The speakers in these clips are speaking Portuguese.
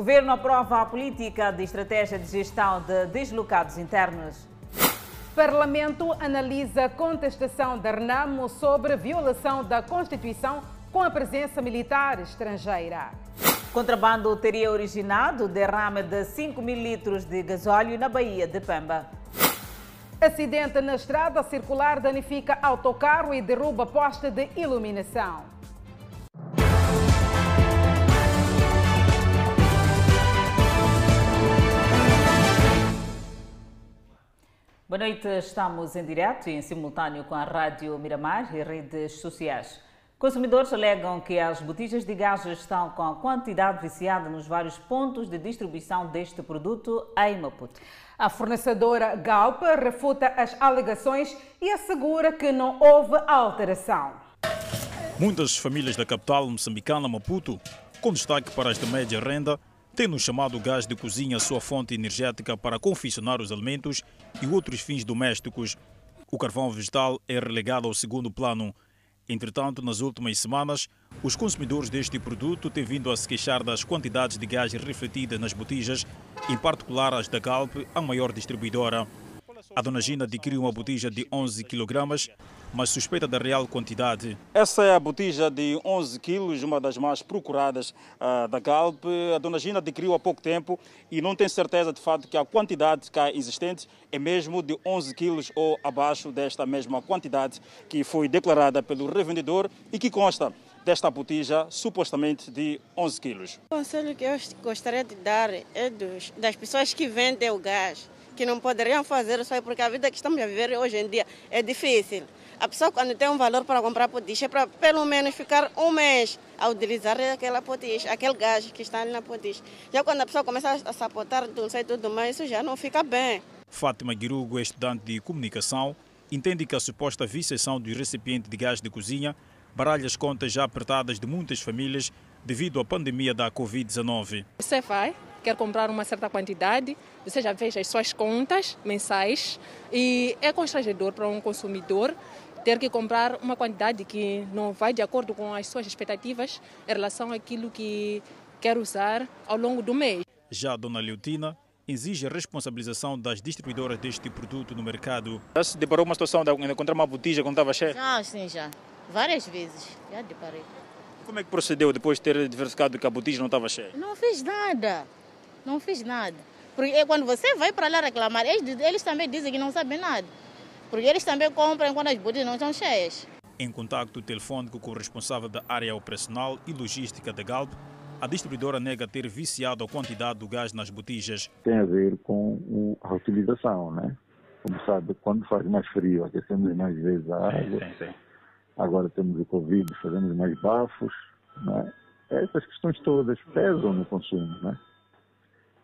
Governo aprova a política de estratégia de gestão de deslocados internos. Parlamento analisa contestação da Renamo sobre violação da Constituição com a presença militar estrangeira. Contrabando teria originado derrame de 5 mil litros de gasóleo na Baía de Pemba. Acidente na estrada circular danifica autocarro e derruba poste de iluminação. Boa noite, estamos em direto e em simultâneo com a Rádio Miramar e redes sociais. Consumidores alegam que as botijas de gás estão com a quantidade viciada nos vários pontos de distribuição deste produto em Maputo. A fornecedora Galp refuta as alegações e assegura que não houve alteração. Muitas famílias da capital moçambicana, Maputo, com destaque para as de média renda, no chamado gás de cozinha sua fonte energética para confeccionar os alimentos e outros fins domésticos. O carvão vegetal é relegado ao segundo plano. Entretanto, nas últimas semanas, os consumidores deste produto têm vindo a se queixar das quantidades de gás refletidas nas botijas, em particular as da Galp, a maior distribuidora. A dona Gina adquiriu uma botija de 11 kg, mas suspeita da real quantidade. Essa é a botija de 11 quilos, uma das mais procuradas uh, da Galp. A dona Gina adquiriu há pouco tempo e não tem certeza de fato que a quantidade cá existente é mesmo de 11 quilos ou abaixo desta mesma quantidade que foi declarada pelo revendedor e que consta desta botija supostamente de 11 quilos. O conselho que eu gostaria de dar é dos, das pessoas que vendem o gás que não poderiam fazer só porque a vida que estamos a viver hoje em dia é difícil. A pessoa quando tem um valor para comprar potiche é para pelo menos ficar um mês a utilizar aquela potiche, aquele gás que está ali na potiche. Já quando a pessoa começa a sapotar não sei tudo mais, isso já não fica bem. Fátima Guirugo, estudante de comunicação, entende que a suposta viciação do recipiente de gás de cozinha baralha as contas já apertadas de muitas famílias devido à pandemia da Covid-19. Você vai, quer comprar uma certa quantidade, você já veja as suas contas mensais e é constrangedor para um consumidor ter que comprar uma quantidade que não vai de acordo com as suas expectativas em relação àquilo que quer usar ao longo do mês. Já a dona Leotina exige a responsabilização das distribuidoras deste produto no mercado. Já se deparou uma situação de encontrar uma botija quando estava cheia? Já, sim, já. Várias vezes. Já deparei. Como é que procedeu depois de ter diversificado que a botija não estava cheia? Não fiz nada. Não fiz nada. Porque quando você vai para lá reclamar, eles, eles também dizem que não sabem nada. Porque eles também compram quando as botijas não estão cheias. Em contato telefônico com o responsável da área operacional e logística da Galp, a distribuidora nega ter viciado a quantidade do gás nas botijas. Tem a ver com a utilização, né? Como sabe, quando faz mais frio, aquecemos mais vezes a água. Sim, sim. Agora temos o Covid, fazemos mais bafos. Né? Essas questões todas pesam no consumo, né?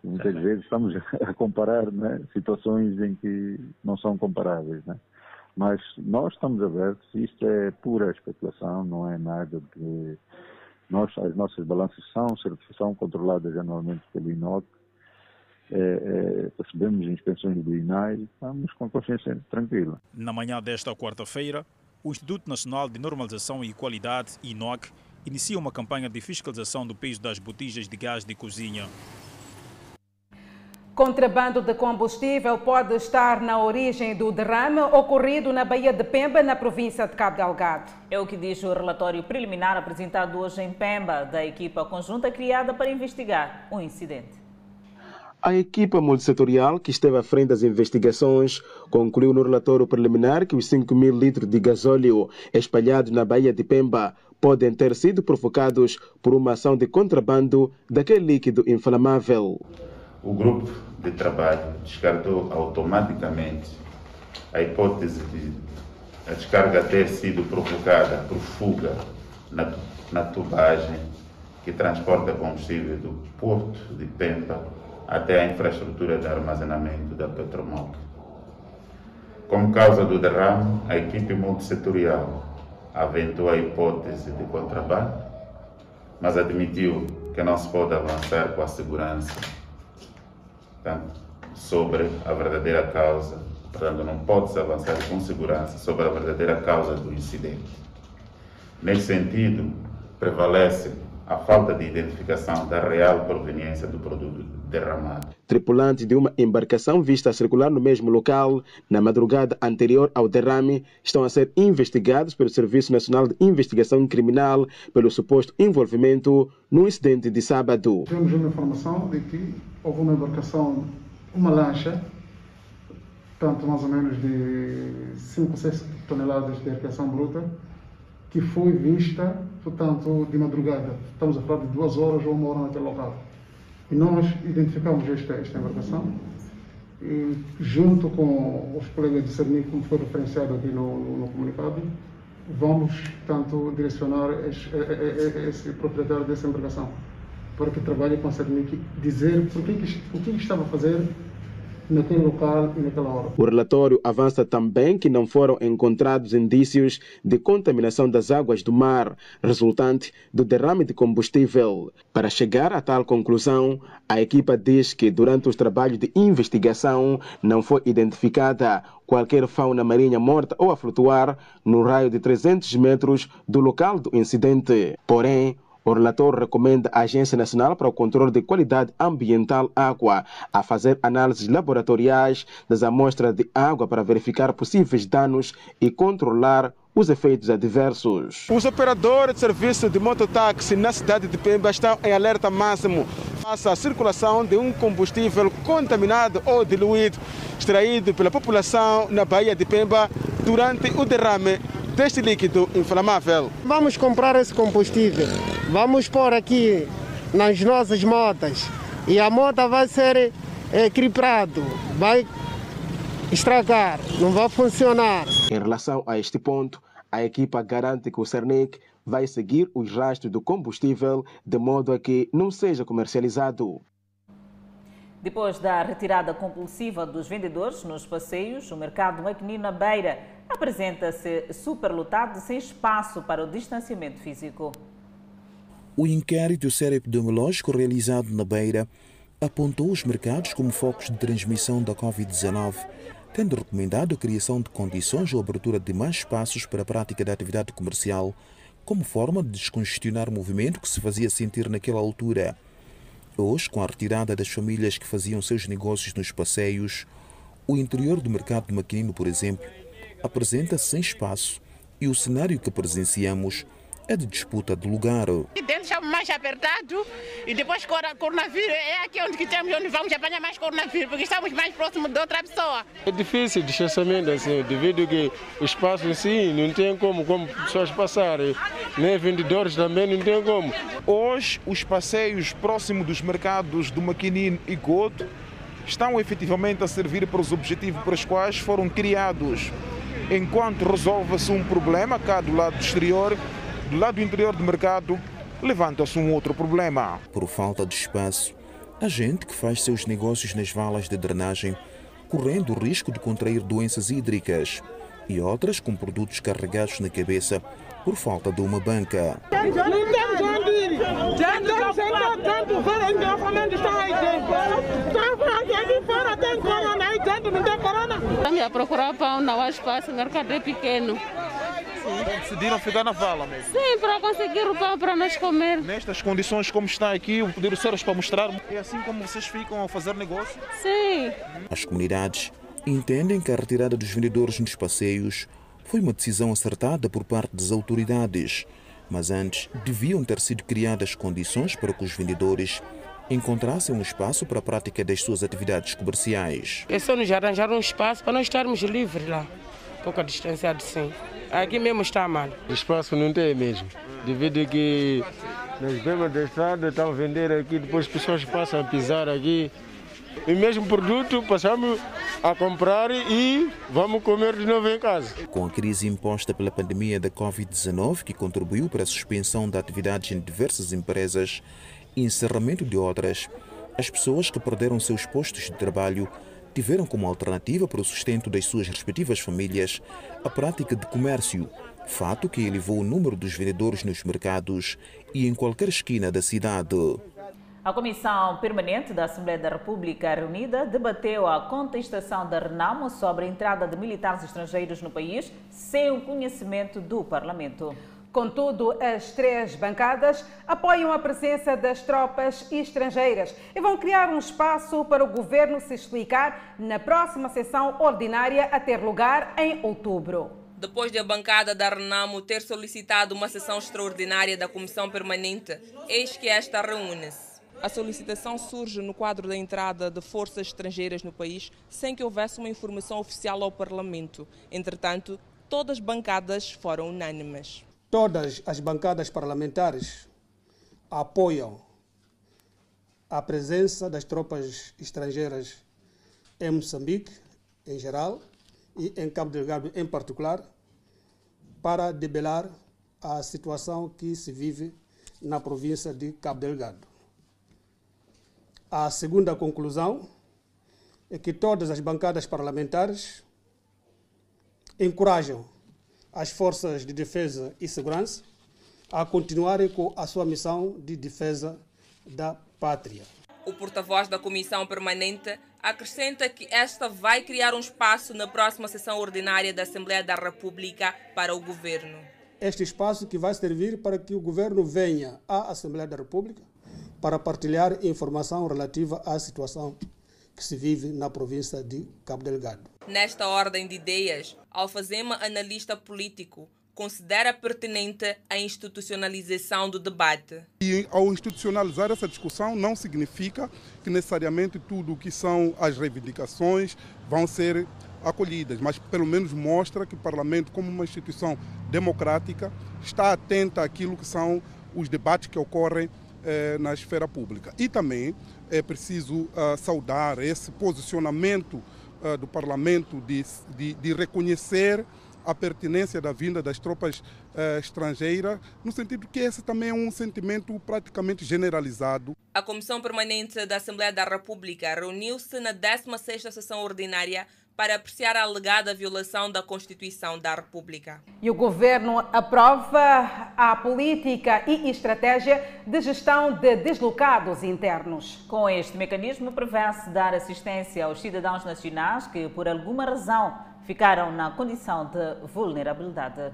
Muitas Também. vezes estamos a comparar né, situações em que não são comparáveis. Né? Mas nós estamos abertos, isto é pura especulação, não é nada de. Nós, as nossas balanças são, são controladas anualmente pelo INOC, é, é, recebemos inspeções do INAI e estamos com a consciência tranquila. Na manhã desta quarta-feira, o Instituto Nacional de Normalização e Qualidade, INOC, inicia uma campanha de fiscalização do peso das botijas de gás de cozinha. Contrabando de combustível pode estar na origem do derrame ocorrido na Baía de Pemba, na província de Cabo Delgado. É o que diz o relatório preliminar apresentado hoje em Pemba, da equipa conjunta criada para investigar o incidente. A equipa multissetorial que esteve à frente das investigações concluiu no relatório preliminar que os 5 mil litros de gasóleo espalhados na Baía de Pemba podem ter sido provocados por uma ação de contrabando daquele líquido inflamável o grupo de trabalho descartou automaticamente a hipótese de a descarga ter sido provocada por fuga na, na tubagem que transporta combustível do porto de Pemba até a infraestrutura de armazenamento da Petromol. Como causa do derrame, a equipe multissetorial aventou a hipótese de contrabando, mas admitiu que não se pode avançar com a segurança portanto, sobre a verdadeira causa. Portanto, não pode-se avançar com segurança sobre a verdadeira causa do incidente. Nesse sentido, prevalece a falta de identificação da real proveniência do produto derramado. Tripulantes de uma embarcação vista a circular no mesmo local na madrugada anterior ao derrame estão a ser investigados pelo Serviço Nacional de Investigação Criminal pelo suposto envolvimento no incidente de sábado. Temos uma informação de que houve uma embarcação, uma lancha, tanto mais ou menos de 5, 6 toneladas de arqueação bruta, que foi vista, portanto, de madrugada. Estamos a falar de duas horas ou uma hora naquele local. E nós identificamos esta, esta embarcação e, junto com os colegas de Cernic, como foi referenciado aqui no, no, no comunicado, vamos, portanto, direcionar esse, esse, proprietário dessa embarcação para que trabalhe com a Cernic, dizer por que, o que estava a fazer naquele local e naquela hora. O relatório avança também que não foram encontrados indícios de contaminação das águas do mar resultante do derrame de combustível. Para chegar a tal conclusão, a equipa diz que durante os trabalhos de investigação não foi identificada qualquer fauna marinha morta ou a flutuar no raio de 300 metros do local do incidente. Porém, o relator recomenda à Agência Nacional para o Controle de Qualidade Ambiental Água a fazer análises laboratoriais das amostras de água para verificar possíveis danos e controlar os efeitos adversos. Os operadores de serviço de mototáxi na cidade de Pemba estão em alerta máximo face à circulação de um combustível contaminado ou diluído extraído pela população na Baía de Pemba durante o derrame deste líquido inflamável. Vamos comprar esse combustível, vamos pôr aqui nas nossas motas e a moto vai ser é, criprado, vai estragar, não vai funcionar. Em relação a este ponto, a equipa garante que o Cernic vai seguir os rastros do combustível de modo a que não seja comercializado. Depois da retirada compulsiva dos vendedores nos passeios, o mercado maquinino na Beira apresenta-se superlotado sem espaço para o distanciamento físico. O inquérito epidemiológico realizado na Beira apontou os mercados como focos de transmissão da Covid-19, tendo recomendado a criação de condições ou abertura de mais espaços para a prática da atividade comercial, como forma de descongestionar o movimento que se fazia sentir naquela altura. Hoje, com a retirada das famílias que faziam seus negócios nos passeios, o interior do mercado de Maquinino, por exemplo, apresenta-se sem espaço e o cenário que presenciamos é de disputa de lugar. E dentro estamos mais apertado e depois coronavírus é aqui onde que temos onde vamos apanhar mais coronavírus porque estamos mais próximos de outra pessoa. É difícil o distanciamento assim, devido que o espaço em si não tem como, como pessoas passarem, nem vendedores também não tem como. Hoje os passeios próximos dos mercados do Maquinino e Goto estão efetivamente a servir para os objetivos para os quais foram criados enquanto resolve-se um problema cá do lado exterior, do lado interior do mercado, levanta-se um outro problema. Por falta de espaço, a gente que faz seus negócios nas valas de drenagem, correndo o risco de contrair doenças hídricas, e outras com produtos carregados na cabeça por falta de uma banca. Estamos a procurar pão, não há espaço, o mercado é pequeno. Então decidiram ficar na vala mesmo? Sim, para conseguir o pão para nós comer. Nestas condições como está aqui, o poder ser para mostrar, é assim como vocês ficam a fazer negócio? Sim. As comunidades entendem que a retirada dos vendedores nos passeios foi uma decisão acertada por parte das autoridades, mas antes deviam ter sido criadas condições para que os vendedores encontrassem um espaço para a prática das suas atividades comerciais. É só nos arranjar um espaço para nós estarmos livres lá, pouco distanciado sim. Aqui mesmo está mal. O espaço não tem mesmo, devido a que nas bemas da estrada estão a vender aqui, depois as pessoas passam a pisar aqui, o mesmo produto passamos a comprar e vamos comer de novo em casa. Com a crise imposta pela pandemia da Covid-19, que contribuiu para a suspensão de atividades em diversas empresas e encerramento de outras, as pessoas que perderam seus postos de trabalho tiveram como alternativa para o sustento das suas respectivas famílias a prática de comércio, fato que elevou o número dos vendedores nos mercados e em qualquer esquina da cidade. A Comissão Permanente da Assembleia da República Reunida debateu a contestação da Renamo sobre a entrada de militares estrangeiros no país sem o conhecimento do Parlamento. Contudo, as três bancadas apoiam a presença das tropas estrangeiras e vão criar um espaço para o governo se explicar na próxima sessão ordinária a ter lugar em outubro. Depois de a bancada da Renamo ter solicitado uma sessão extraordinária da Comissão Permanente, eis que esta reúne-se. A solicitação surge no quadro da entrada de forças estrangeiras no país sem que houvesse uma informação oficial ao Parlamento. Entretanto, todas as bancadas foram unânimes. Todas as bancadas parlamentares apoiam a presença das tropas estrangeiras em Moçambique, em geral, e em Cabo Delgado em particular, para debelar a situação que se vive na província de Cabo Delgado. A segunda conclusão é que todas as bancadas parlamentares encorajam as forças de defesa e segurança a continuarem com a sua missão de defesa da pátria. O porta-voz da Comissão Permanente acrescenta que esta vai criar um espaço na próxima sessão ordinária da Assembleia da República para o governo. Este espaço que vai servir para que o governo venha à Assembleia da República para partilhar informação relativa à situação que se vive na província de Cabo Delgado. Nesta ordem de ideias, Alfazema, analista político, considera pertinente a institucionalização do debate. E ao institucionalizar essa discussão não significa que necessariamente tudo o que são as reivindicações vão ser acolhidas, mas pelo menos mostra que o Parlamento, como uma instituição democrática, está atenta àquilo que são os debates que ocorrem eh, na esfera pública. E também é preciso uh, saudar esse posicionamento uh, do Parlamento de, de, de reconhecer a pertinência da vinda das tropas uh, estrangeiras, no sentido que esse também é um sentimento praticamente generalizado. A Comissão Permanente da Assembleia da República reuniu-se na 16ª sessão ordinária para apreciar a alegada violação da Constituição da República. E o governo aprova a política e estratégia de gestão de deslocados internos. Com este mecanismo, prevê-se dar assistência aos cidadãos nacionais que, por alguma razão, ficaram na condição de vulnerabilidade.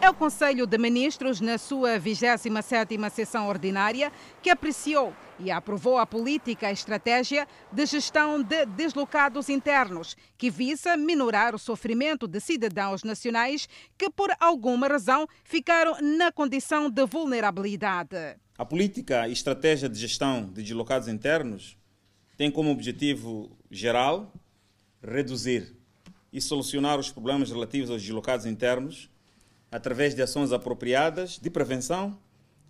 É o Conselho de Ministros, na sua 27ª sessão ordinária, que apreciou e aprovou a política e estratégia de gestão de deslocados internos, que visa minorar o sofrimento de cidadãos nacionais que, por alguma razão, ficaram na condição de vulnerabilidade. A política e estratégia de gestão de deslocados internos tem como objetivo geral reduzir e solucionar os problemas relativos aos deslocados internos através de ações apropriadas de prevenção,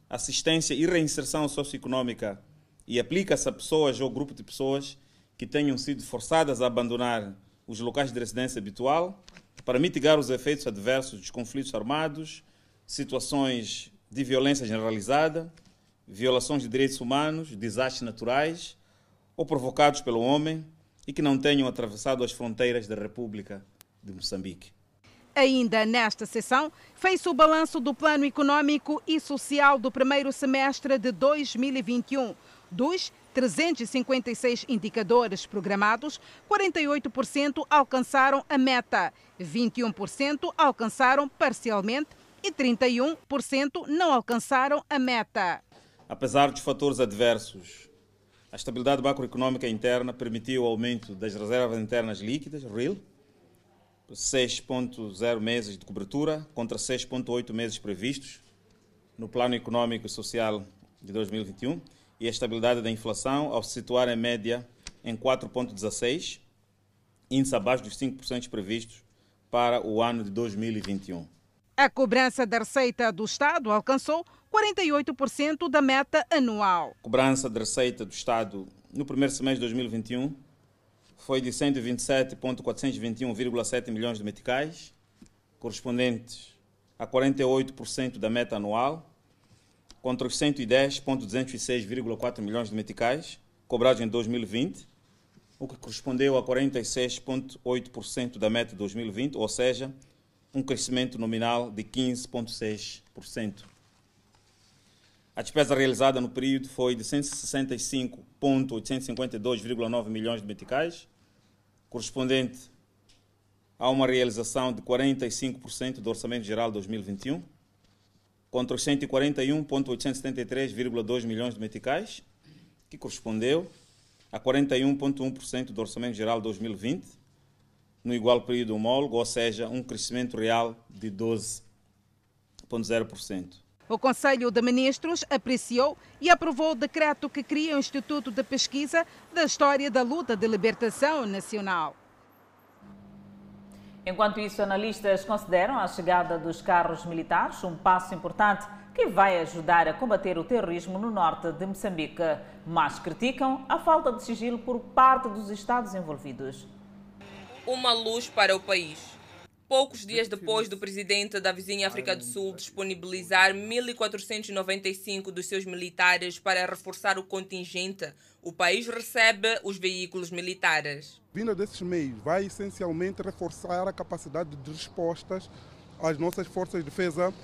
assistência e reinserção socioeconômica e aplica-se a pessoas ou grupo de pessoas que tenham sido forçadas a abandonar os locais de residência habitual para mitigar os efeitos adversos dos conflitos armados, situações de violência generalizada, violações de direitos humanos, desastres naturais ou provocados pelo homem e que não tenham atravessado as fronteiras da República de Moçambique. Ainda nesta sessão, fez-se o balanço do Plano Econômico e Social do primeiro semestre de 2021. Dos 356 indicadores programados, 48% alcançaram a meta, 21% alcançaram parcialmente e 31% não alcançaram a meta. Apesar dos fatores adversos, a estabilidade macroeconômica interna permitiu o aumento das reservas internas líquidas, REAL, 6,0 meses de cobertura contra 6,8 meses previstos no Plano Econômico e Social de 2021 e a estabilidade da inflação ao se situar em média em 4,16, índice abaixo dos 5% previstos para o ano de 2021. A cobrança da receita do Estado alcançou 48% da meta anual. A cobrança da receita do Estado no primeiro semestre de 2021 foi de 127.421,7 milhões de meticais, correspondentes a 48% da meta anual, contra os 110.206,4 milhões de meticais cobrados em 2020, o que correspondeu a 46,8% da meta de 2020, ou seja, um crescimento nominal de 15,6%. A despesa realizada no período foi de 165,852,9 milhões de meticais, correspondente a uma realização de 45% do Orçamento Geral de 2021, contra os 141.873,2 milhões de meticais, que correspondeu a 41,1% do Orçamento Geral de 2020, no igual período homólogo, ou seja, um crescimento real de 12,0%. O Conselho de Ministros apreciou e aprovou o decreto que cria o Instituto de Pesquisa da História da Luta de Libertação Nacional. Enquanto isso, analistas consideram a chegada dos carros militares um passo importante que vai ajudar a combater o terrorismo no norte de Moçambique, mas criticam a falta de sigilo por parte dos Estados envolvidos. Uma luz para o país. Poucos dias depois do presidente da vizinha África do Sul disponibilizar 1.495 dos seus militares para reforçar o contingente, o país recebe os veículos militares. Vinda desses meios vai essencialmente reforçar a capacidade de respostas às nossas forças de defesa uh,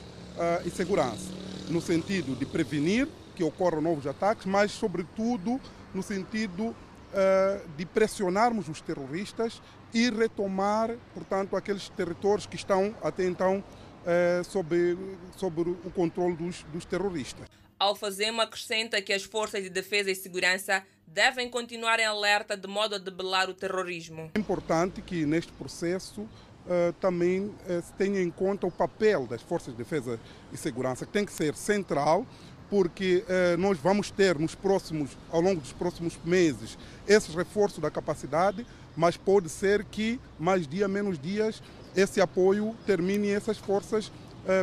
e segurança, no sentido de prevenir que ocorram novos ataques, mas, sobretudo, no sentido uh, de pressionarmos os terroristas e retomar, portanto, aqueles territórios que estão até então eh, sob, sob o controle dos, dos terroristas. Alfazema acrescenta que as forças de defesa e segurança devem continuar em alerta de modo a debelar o terrorismo. É importante que neste processo uh, também uh, se tenha em conta o papel das forças de defesa e segurança, que tem que ser central, porque uh, nós vamos ter nos próximos, ao longo dos próximos meses, esse reforço da capacidade, mas pode ser que mais dia, menos dias, esse apoio termine e essas forças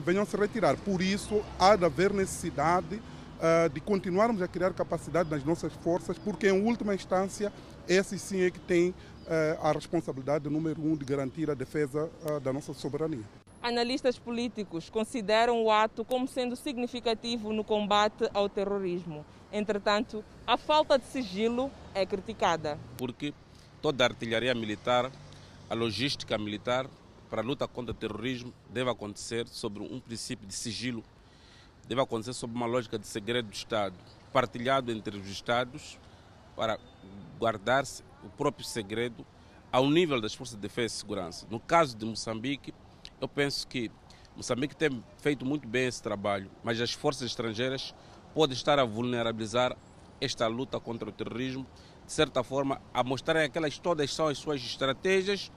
venham se retirar. Por isso, há de haver necessidade uh, de continuarmos a criar capacidade nas nossas forças, porque, em última instância, esse sim é que tem uh, a responsabilidade número um de garantir a defesa da nossa soberania. Analistas políticos consideram o ato como sendo significativo no combate ao terrorismo. Entretanto, a falta de sigilo é criticada. Porque toda a artilharia militar, a logística militar para a luta contra o terrorismo deve acontecer sobre um princípio de sigilo, deve acontecer sob uma lógica de segredo do Estado, partilhado entre os Estados para guardar-se o próprio segredo ao nível das forças de defesa e segurança. No caso de Moçambique, eu penso que Moçambique tem feito muito bem esse trabalho, mas as forças estrangeiras podem estar a vulnerabilizar esta luta contra o terrorismo de certa forma, a mostrarem aquelas todas são as suas estratégias,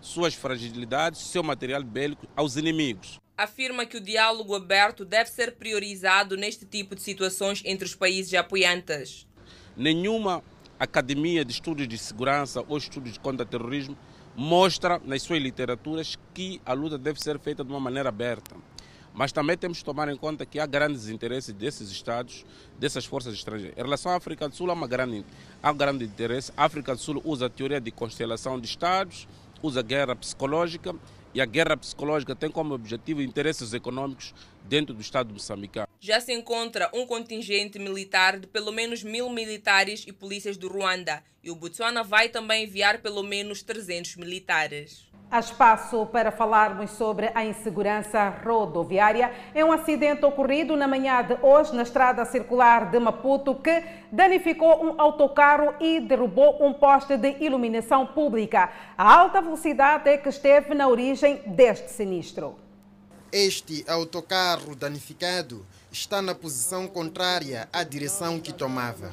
suas fragilidades, seu material bélico aos inimigos. Afirma que o diálogo aberto deve ser priorizado neste tipo de situações entre os países apoiantes. Nenhuma academia de estudos de segurança ou estudos contra terrorismo mostra nas suas literaturas que a luta deve ser feita de uma maneira aberta. Mas também temos que tomar em conta que há grandes interesses desses Estados, dessas forças estrangeiras. Em relação à África do Sul, há, uma grande, há um grande interesse. A África do Sul usa a teoria de constelação de Estados, usa guerra psicológica, e a guerra psicológica tem como objetivo interesses econômicos dentro do Estado moçambicano. Já se encontra um contingente militar de pelo menos mil militares e polícias do Ruanda, e o Botsuana vai também enviar pelo menos 300 militares. Há espaço para falarmos sobre a insegurança rodoviária. É um acidente ocorrido na manhã de hoje na estrada circular de Maputo que danificou um autocarro e derrubou um poste de iluminação pública. A alta velocidade é que esteve na origem deste sinistro. Este autocarro danificado está na posição contrária à direção que tomava.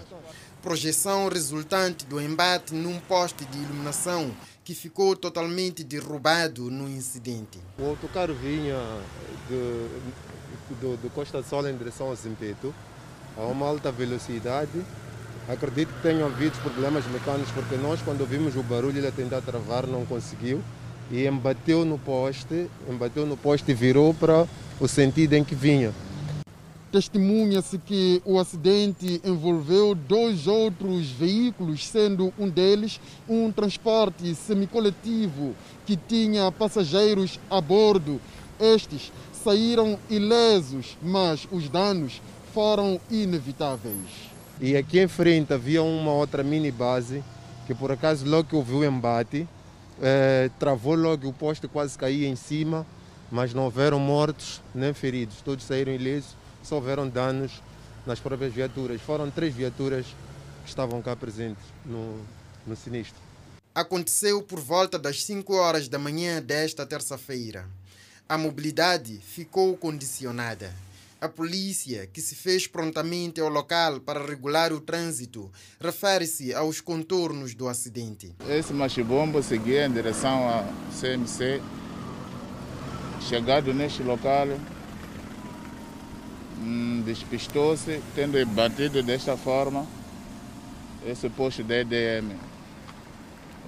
Projeção resultante do embate num poste de iluminação que ficou totalmente derrubado no incidente. O autocarro vinha de, de, de Costa Sol em direção ao Zimpeto, a uma alta velocidade. Acredito que tenham havido problemas mecânicos, porque nós, quando ouvimos o barulho, ele a tentar travar, não conseguiu. E embateu no poste, embateu no poste e virou para o sentido em que vinha. Testemunha-se que o acidente envolveu dois outros veículos, sendo um deles um transporte semicoletivo que tinha passageiros a bordo. Estes saíram ilesos, mas os danos foram inevitáveis. E aqui em frente havia uma outra mini base que por acaso logo que houve o embate, eh, travou logo o poste quase caía em cima, mas não houveram mortos nem feridos, todos saíram ilesos só houveram danos nas próprias viaturas. Foram três viaturas que estavam cá presentes no, no sinistro. Aconteceu por volta das 5 horas da manhã desta terça-feira. A mobilidade ficou condicionada. A polícia, que se fez prontamente ao local para regular o trânsito, refere-se aos contornos do acidente. Esse machibombo seguia em direção ao CMC. Chegado neste local, hum, despistou-se, tendo batido desta forma esse posto da EDM.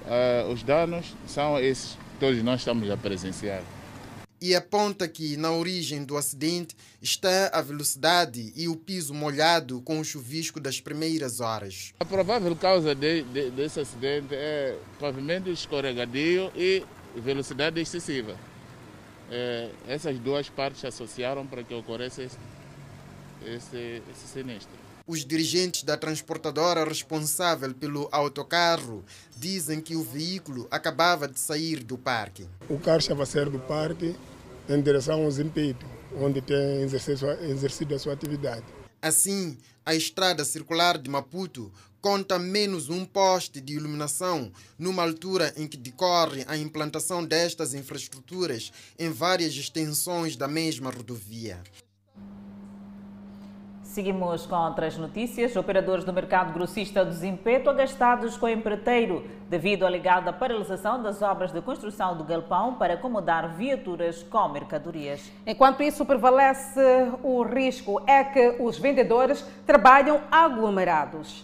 Uh, os danos são esses, todos nós estamos a presenciar e aponta que na origem do acidente está a velocidade e o piso molhado com o chuvisco das primeiras horas. A provável causa de, de, desse acidente é pavimento escorregadio e velocidade excessiva. É, essas duas partes se associaram para que ocorresse esse, esse, esse sinistro. Os dirigentes da transportadora responsável pelo autocarro dizem que o veículo acabava de sair do parque. O carro estava a sair do parque em direção ao Zimpeito, onde tem exercido a sua atividade. Assim, a estrada circular de Maputo conta menos um poste de iluminação numa altura em que decorre a implantação destas infraestruturas em várias extensões da mesma rodovia. Seguimos com outras notícias. Operadores do mercado grossista do Zimpeto agastados com o empreiteiro devido à ligada paralisação das obras de construção do galpão para acomodar viaturas com mercadorias. Enquanto isso prevalece, o risco é que os vendedores trabalham aglomerados.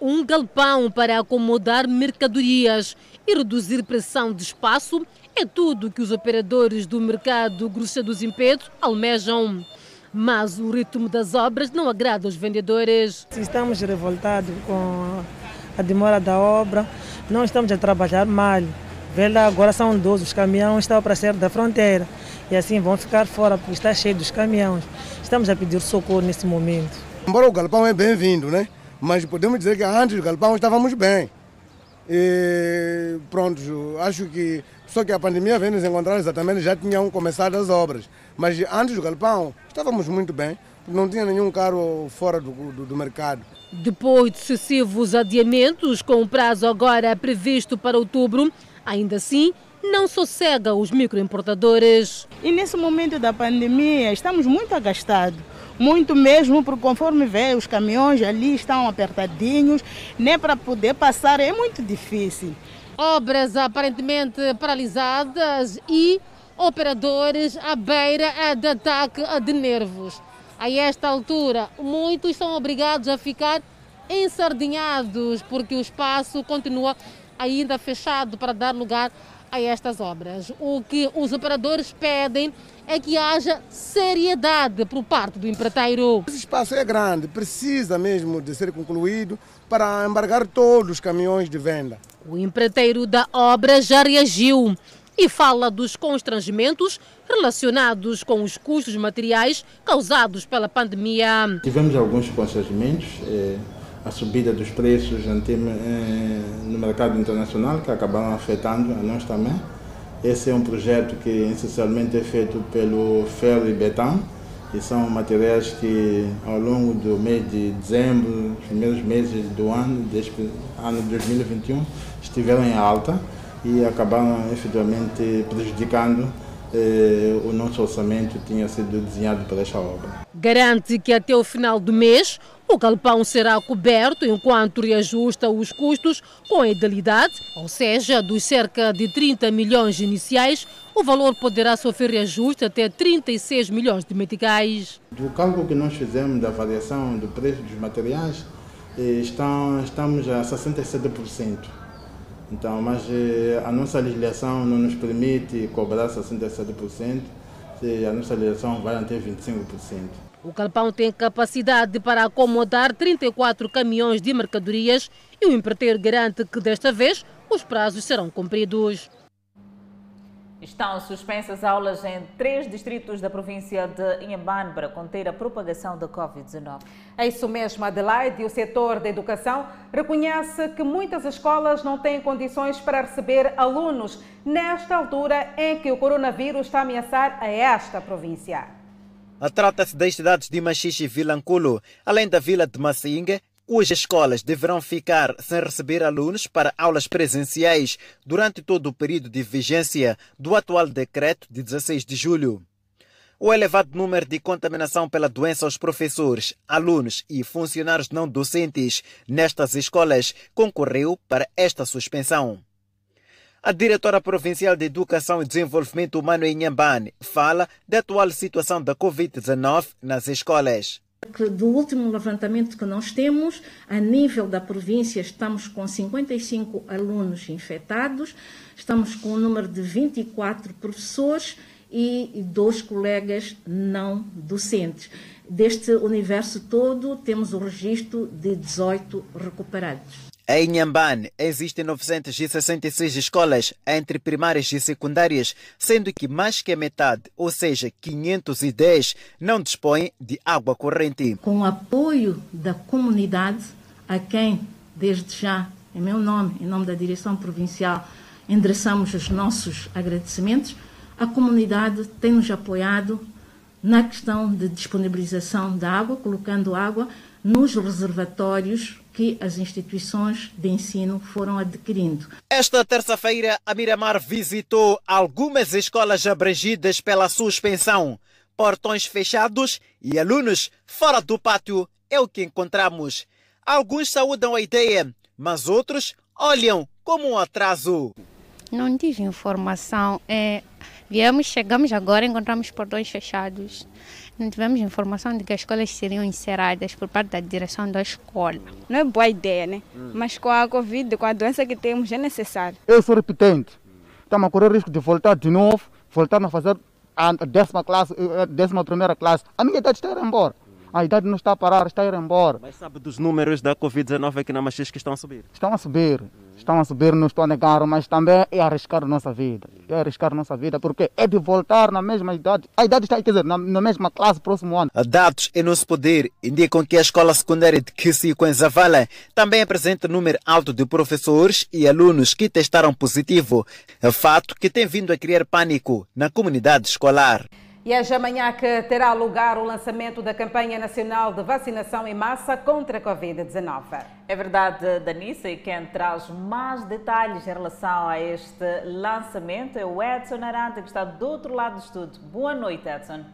Um galpão para acomodar mercadorias e reduzir pressão de espaço é tudo que os operadores do mercado grossista do Zimpeto almejam. Mas o ritmo das obras não agrada aos vendedores. Estamos revoltados com a demora da obra, não estamos a trabalhar mal. Vela agora são 12, os caminhões estão para sair da fronteira e assim vão ficar fora porque está cheio dos caminhões. Estamos a pedir socorro nesse momento. Embora o galpão é bem-vindo, né? Mas podemos dizer que antes do galpão estávamos bem. E pronto, acho que só que a pandemia veio nos encontrar exatamente, já tinham começado as obras. Mas antes do galpão, estávamos muito bem, não tinha nenhum carro fora do, do, do mercado. Depois de sucessivos adiamentos, com o prazo agora previsto para outubro, ainda assim, não sossega os microimportadores. E nesse momento da pandemia, estamos muito agastados. Muito mesmo, porque conforme vê, os caminhões ali estão apertadinhos, nem para poder passar é muito difícil. Obras aparentemente paralisadas e operadores à beira de ataque de nervos. A esta altura, muitos são obrigados a ficar ensardinhados porque o espaço continua ainda fechado para dar lugar a estas obras. O que os operadores pedem é que haja seriedade por parte do empreiteiro. Esse espaço é grande, precisa mesmo de ser concluído para embargar todos os caminhões de venda. O empreiteiro da obra já reagiu e fala dos constrangimentos relacionados com os custos materiais causados pela pandemia. Tivemos alguns constrangimentos, eh, a subida dos preços eh, no mercado internacional que acabaram afetando a nós também. Esse é um projeto que essencialmente é feito pelo Ferro e Betam e são materiais que ao longo do mês de dezembro, os primeiros meses do ano, deste ano de 2021, estiveram em alta e acabaram efetivamente prejudicando eh, o nosso orçamento que tinha sido desenhado para esta obra. Garante que até o final do mês o galpão será coberto enquanto reajusta os custos com a idealidade, ou seja, dos cerca de 30 milhões iniciais, o valor poderá sofrer reajuste até 36 milhões de meticais. Do cálculo que nós fizemos da variação do preço dos materiais, eh, estamos a 67%. Então, mas eh, a nossa legislação não nos permite cobrar 67%, a nossa legislação vai até 25%. O Calpão tem capacidade para acomodar 34 caminhões de mercadorias e o empreiteiro garante que desta vez os prazos serão cumpridos. Estão suspensas aulas em três distritos da província de Inhambane para conter a propagação da Covid-19. É isso mesmo, Adelaide. E o setor da educação reconhece que muitas escolas não têm condições para receber alunos nesta altura em que o coronavírus está a ameaçar a esta província. Trata-se das cidades de Machixe e Vilanculo, além da vila de Massinga, cujas escolas deverão ficar sem receber alunos para aulas presenciais durante todo o período de vigência do atual decreto de 16 de julho. O elevado número de contaminação pela doença aos professores, alunos e funcionários não docentes nestas escolas concorreu para esta suspensão. A diretora provincial de Educação e Desenvolvimento Humano em Nhambane fala da atual situação da Covid-19 nas escolas. Do último levantamento que nós temos, a nível da província, estamos com 55 alunos infectados, estamos com o um número de 24 professores e dois colegas não docentes. Deste universo todo, temos o registro de 18 recuperados. Em Nhambane existem 966 escolas entre primárias e secundárias, sendo que mais que a metade, ou seja, 510, não dispõem de água corrente. Com o apoio da comunidade, a quem, desde já, em meu nome, em nome da Direção Provincial, endereçamos os nossos agradecimentos, a comunidade tem nos apoiado na questão de disponibilização da água, colocando água nos reservatórios que as instituições de ensino foram adquirindo. Esta terça-feira, a Miramar visitou algumas escolas abrangidas pela suspensão. Portões fechados e alunos fora do pátio é o que encontramos. Alguns saúdam a ideia, mas outros olham como um atraso. Não tive informação. É, viemos, chegamos agora, encontramos portões fechados não tivemos informação de que as escolas seriam encerradas por parte da direção da escola. Não é boa ideia, né? Hum. Mas com a Covid, com a doença que temos, é necessário. Eu sou repetente. Estamos a correr risco de voltar de novo, voltar a fazer a décima classe, a décima primeira classe. A minha idade está a ir embora. A idade não está a parar, está a ir embora. Mas sabe dos números da Covid-19 aqui na Machis que estão a subir? Estão a subir. Estão a subir, não estou a negar, mas também é arriscar nossa vida. É arriscar nossa vida, porque é de voltar na mesma idade. A idade está, quer dizer, na, na mesma classe, próximo ano. Dados em nosso poder indicam que a escola secundária de Kisico, em Zavala, também apresenta número alto de professores e alunos que testaram positivo. Fato que tem vindo a criar pânico na comunidade escolar. E é já amanhã que terá lugar o lançamento da campanha nacional de vacinação em massa contra a Covid-19. É verdade, Danissa, e quem traz mais detalhes em relação a este lançamento é o Edson Aranda, que está do outro lado do estúdio. Boa noite, Edson.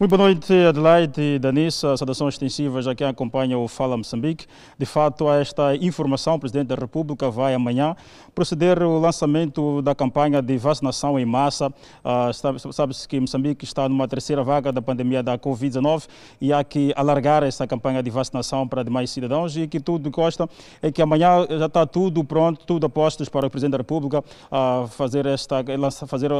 Muito boa noite, Adelaide e Danissa. Saudações extensivas a quem acompanha o Fala Moçambique. De fato, a esta informação, o Presidente da República vai amanhã proceder o lançamento da campanha de vacinação em massa. Uh, Sabe-se que Moçambique está numa terceira vaga da pandemia da Covid-19 e há que alargar essa campanha de vacinação para demais cidadãos e que tudo consta é que amanhã já está tudo pronto, tudo a postos para o Presidente da República uh, fazer, esta, fazer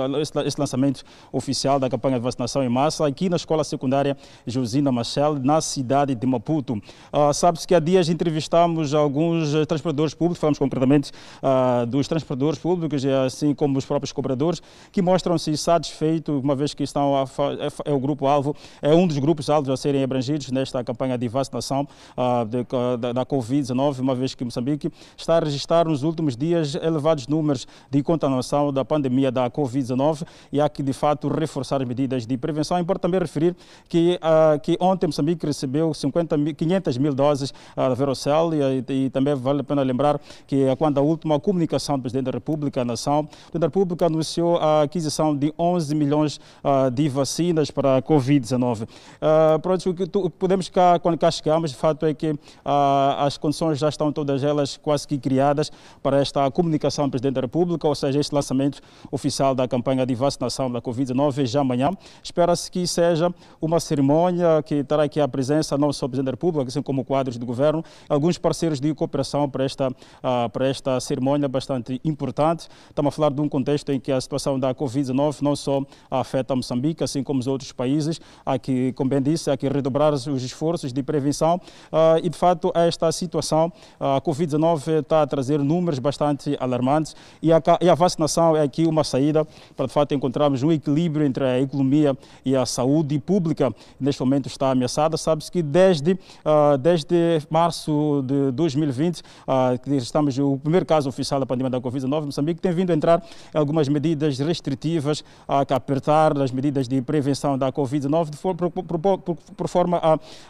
esse lançamento oficial da campanha de vacinação em massa aqui nas Escola Secundária Josina Machel, na cidade de Maputo. Uh, Sabe-se que há dias entrevistamos alguns transportadores públicos, falamos concretamente uh, dos transportadores públicos, assim como os próprios cobradores, que mostram-se satisfeitos, uma vez que estão a, é, é, o grupo-alvo, é um dos grupos-alvos a serem abrangidos nesta campanha de vacinação uh, de, da, da Covid-19, uma vez que Moçambique está a registrar nos últimos dias elevados números de contaminação da pandemia da Covid-19 e há que, de fato, reforçar as medidas de prevenção. É importante também referir que, uh, que ontem Moçambique recebeu 50 mil, 500 mil doses uh, da Verocell e, e, também vale a pena lembrar que quando a última comunicação do Presidente da República, a nação, o Presidente da República anunciou a aquisição de 11 milhões uh, de vacinas para a Covid-19. Uh, o que podemos cá, quando cá chegamos, de fato é que as condições já estão todas elas quase que criadas para esta comunicação do Presidente da República, ou seja, este lançamento oficial da campanha de vacinação da Covid-19 já amanhã. Espera-se que seja uma cerimônia que terá aqui a presença não só do Presidente da República, assim como quadros do governo, alguns parceiros de cooperação para esta, uh, para esta cerimônia bastante importante. Estamos a falar de um contexto em que a situação da Covid-19 não só afeta Moçambique, assim como os outros países. Há que, como bem disse, há que redobrar os esforços de prevenção uh, e, de fato, esta situação, a Covid-19 está a trazer números bastante alarmantes e a, e a vacinação é aqui uma saída para, de fato, encontrarmos um equilíbrio entre a economia e a saúde pública neste momento está ameaçada. Sabe-se que desde, uh, desde março de 2020, uh, ah, que estamos o primeiro caso oficial pandemia da Covid-19, Moçambique tem vindo a entrar algumas medidas restritivas, que apertar as medidas de prevenção da Covid-19 por, por, por, por, forma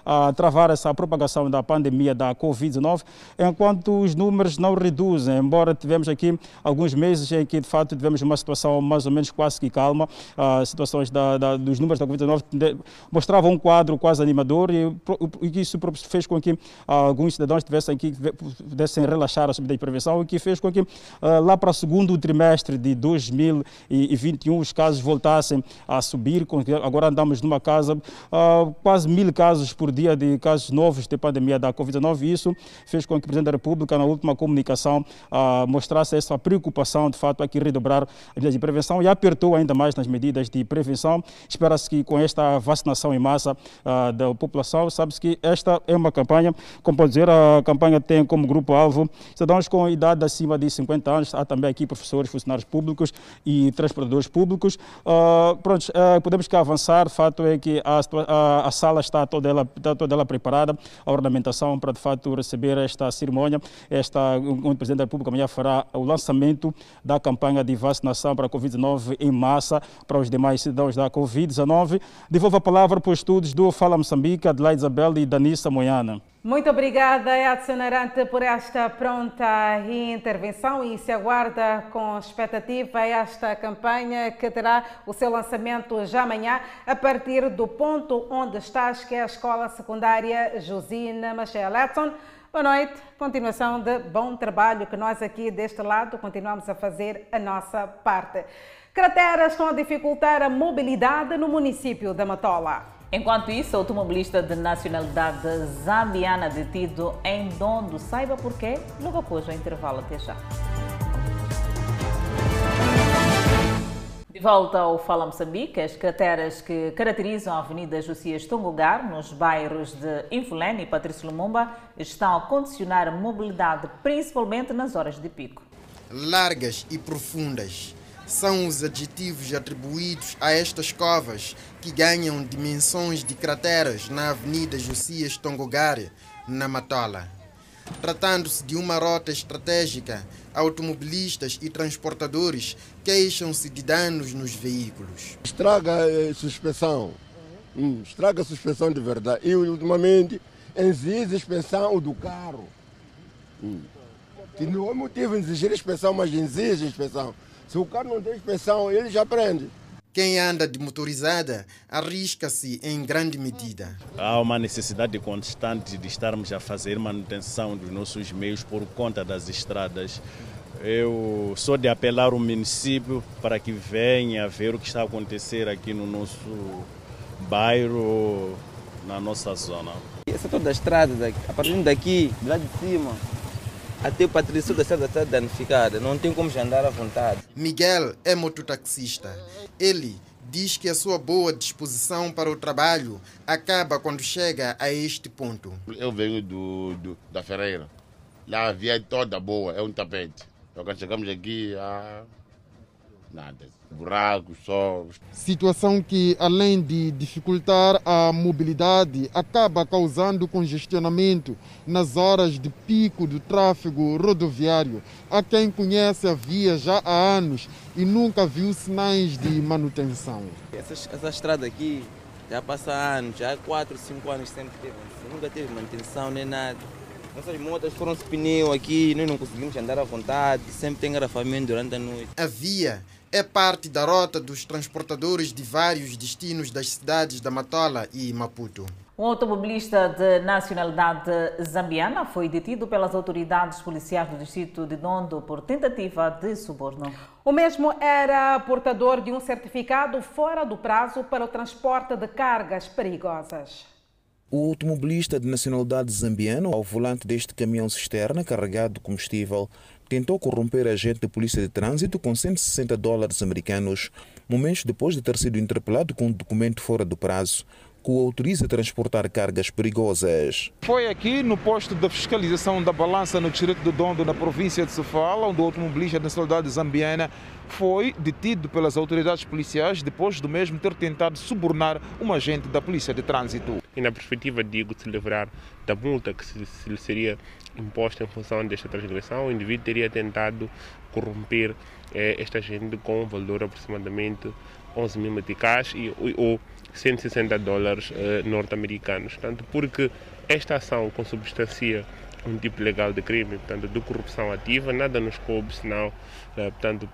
a, a travar essa propagação da pandemia da Covid-19, enquanto os números não reduzem, embora tivemos aqui alguns meses em que de fato tivemos uma situação mais ou menos quase que calma, uh, situações da, da, dos números da Covid-19 mostrava um quadro quase animador e, e isso fez com que alguns cidadãos tivessem que pudessem relaxar a subida de prevenção e que fez com que lá para o segundo trimestre de 2021 os casos voltassem a subir. Agora andamos numa casa quase mil casos por dia de casos novos de pandemia da Covid-19 e isso fez com que o Presidente da República na última comunicação mostrasse essa preocupação de fato aqui redobrar as medidas de prevenção e apertou ainda mais nas medidas de prevenção. Espera-se que com esta vacinação em massa da população, sabe-se que esta é uma campanha, como pode dizer, a campanha tem como grupo-alvo cidadãos com idade acima de 50 anos, há também aqui professores, funcionários públicos e transportadores públicos. Uh, pronto, uh, podemos que avançar, o fato é que a, a, a, sala está toda ela, está toda ela preparada, a ornamentação para de fato receber esta cerimônia, esta, o Presidente da República amanhã fará o lançamento da campanha de vacinação para a Covid-19 em massa para os demais cidadãos da Covid-19. Devolvo a palavra para os estudos do Fala Moçambique, Adelaide Isabel e Danissa Moiana. Muito obrigada, Edson Arante, por esta pronta intervenção e se aguarda com expectativa esta campanha que terá o seu lançamento já amanhã a partir do ponto onde estás, que é a Escola Secundária Josina Machel. Edson, boa noite, continuação de bom trabalho que nós aqui deste lado continuamos a fazer a nossa parte. Crateras estão a dificultar a mobilidade no município da Matola. Enquanto isso, automobilista de nacionalidade zambiana detido em Dondo, saiba porquê, logo após o intervalo. Até já. De volta ao Fala Moçambique, as crateras que caracterizam a Avenida Josias Tongogar, nos bairros de Infulene e Patrício Lumumba, estão a condicionar a mobilidade, principalmente nas horas de pico. Largas e profundas são os adjetivos atribuídos a estas covas que ganham dimensões de crateras na Avenida Josias Tongogare, na Matola. Tratando-se de uma rota estratégica, automobilistas e transportadores queixam-se de danos nos veículos. Estraga a suspensão, hum, estraga a suspensão de verdade. E ultimamente exige suspensão do carro. Hum. Que não é motivo de exigir inspeção, mas exige inspeção. Se o carro não tem inspeção, ele já prende. Quem anda de motorizada arrisca-se em grande medida. Há uma necessidade constante de estarmos a fazer manutenção dos nossos meios por conta das estradas. Eu sou de apelar ao município para que venha ver o que está a acontecer aqui no nosso bairro, na nossa zona. Essa toda a estrada, a partir daqui, lá de cima, até o Patrício da Estrada está danificada, não tem como andar à vontade. Miguel é mototaxista. Ele diz que a sua boa disposição para o trabalho acaba quando chega a este ponto. Eu venho do, do da Ferreira. Lá a via é toda boa, é um tapete. Então, quando chegamos aqui, ah, nada buracos, só. Situação que, além de dificultar a mobilidade, acaba causando congestionamento nas horas de pico do tráfego rodoviário. Há quem conhece a via já há anos e nunca viu sinais de manutenção. Essa, essa estrada aqui já passa anos, já há 4, 5 anos sempre teve, nunca teve manutenção nem nada. Nossas motas foram se pneu aqui, nós não conseguimos andar à vontade, sempre tem engarrafamento durante a noite. A via é parte da rota dos transportadores de vários destinos das cidades da Matola e Maputo. Um automobilista de nacionalidade zambiana foi detido pelas autoridades policiais do distrito de Dondo por tentativa de suborno. O mesmo era portador de um certificado fora do prazo para o transporte de cargas perigosas. O automobilista de nacionalidade zambiana, ao volante deste caminhão cisterna carregado de combustível, tentou corromper agente de polícia de trânsito com 160 dólares americanos, momentos depois de ter sido interpelado com um documento fora do prazo que o autoriza a transportar cargas perigosas. Foi aqui no posto de fiscalização da balança no distrito de Dondo, na província de Sofala, onde o automobilista da nacionalidade zambiana foi detido pelas autoridades policiais depois do mesmo ter tentado subornar um agente da polícia de trânsito. E na perspectiva, digo, de se livrar da multa que se, lhe seria imposta em função desta transgressão, o indivíduo teria tentado corromper eh, esta agente com um valor aproximadamente 11 mil meticais e, ou 160 dólares eh, norte-americanos. Tanto porque esta ação consubstancia um tipo legal de crime, portanto, de corrupção ativa, nada nos coube senão, eh, portanto,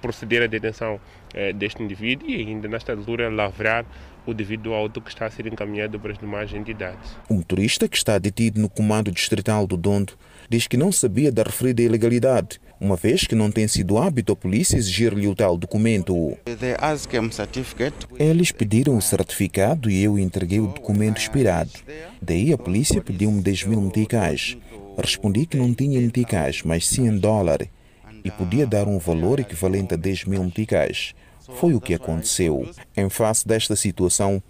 proceder à detenção eh, deste indivíduo e ainda nesta altura lavrar o devido auto que está a ser encaminhado para as demais entidades. O motorista que está detido no comando distrital do Dondo diz que não sabia da referida ilegalidade, uma vez que não tem sido hábito a polícia exigir-lhe o tal documento. Eles pediram o certificado e eu entreguei o documento expirado. Daí a polícia pediu-me 10 mil meticais. Respondi que não tinha meticais, mas sim em dólar, e podia dar um valor equivalente a 10 mil meticais. Foi o que aconteceu. Em face desta situação,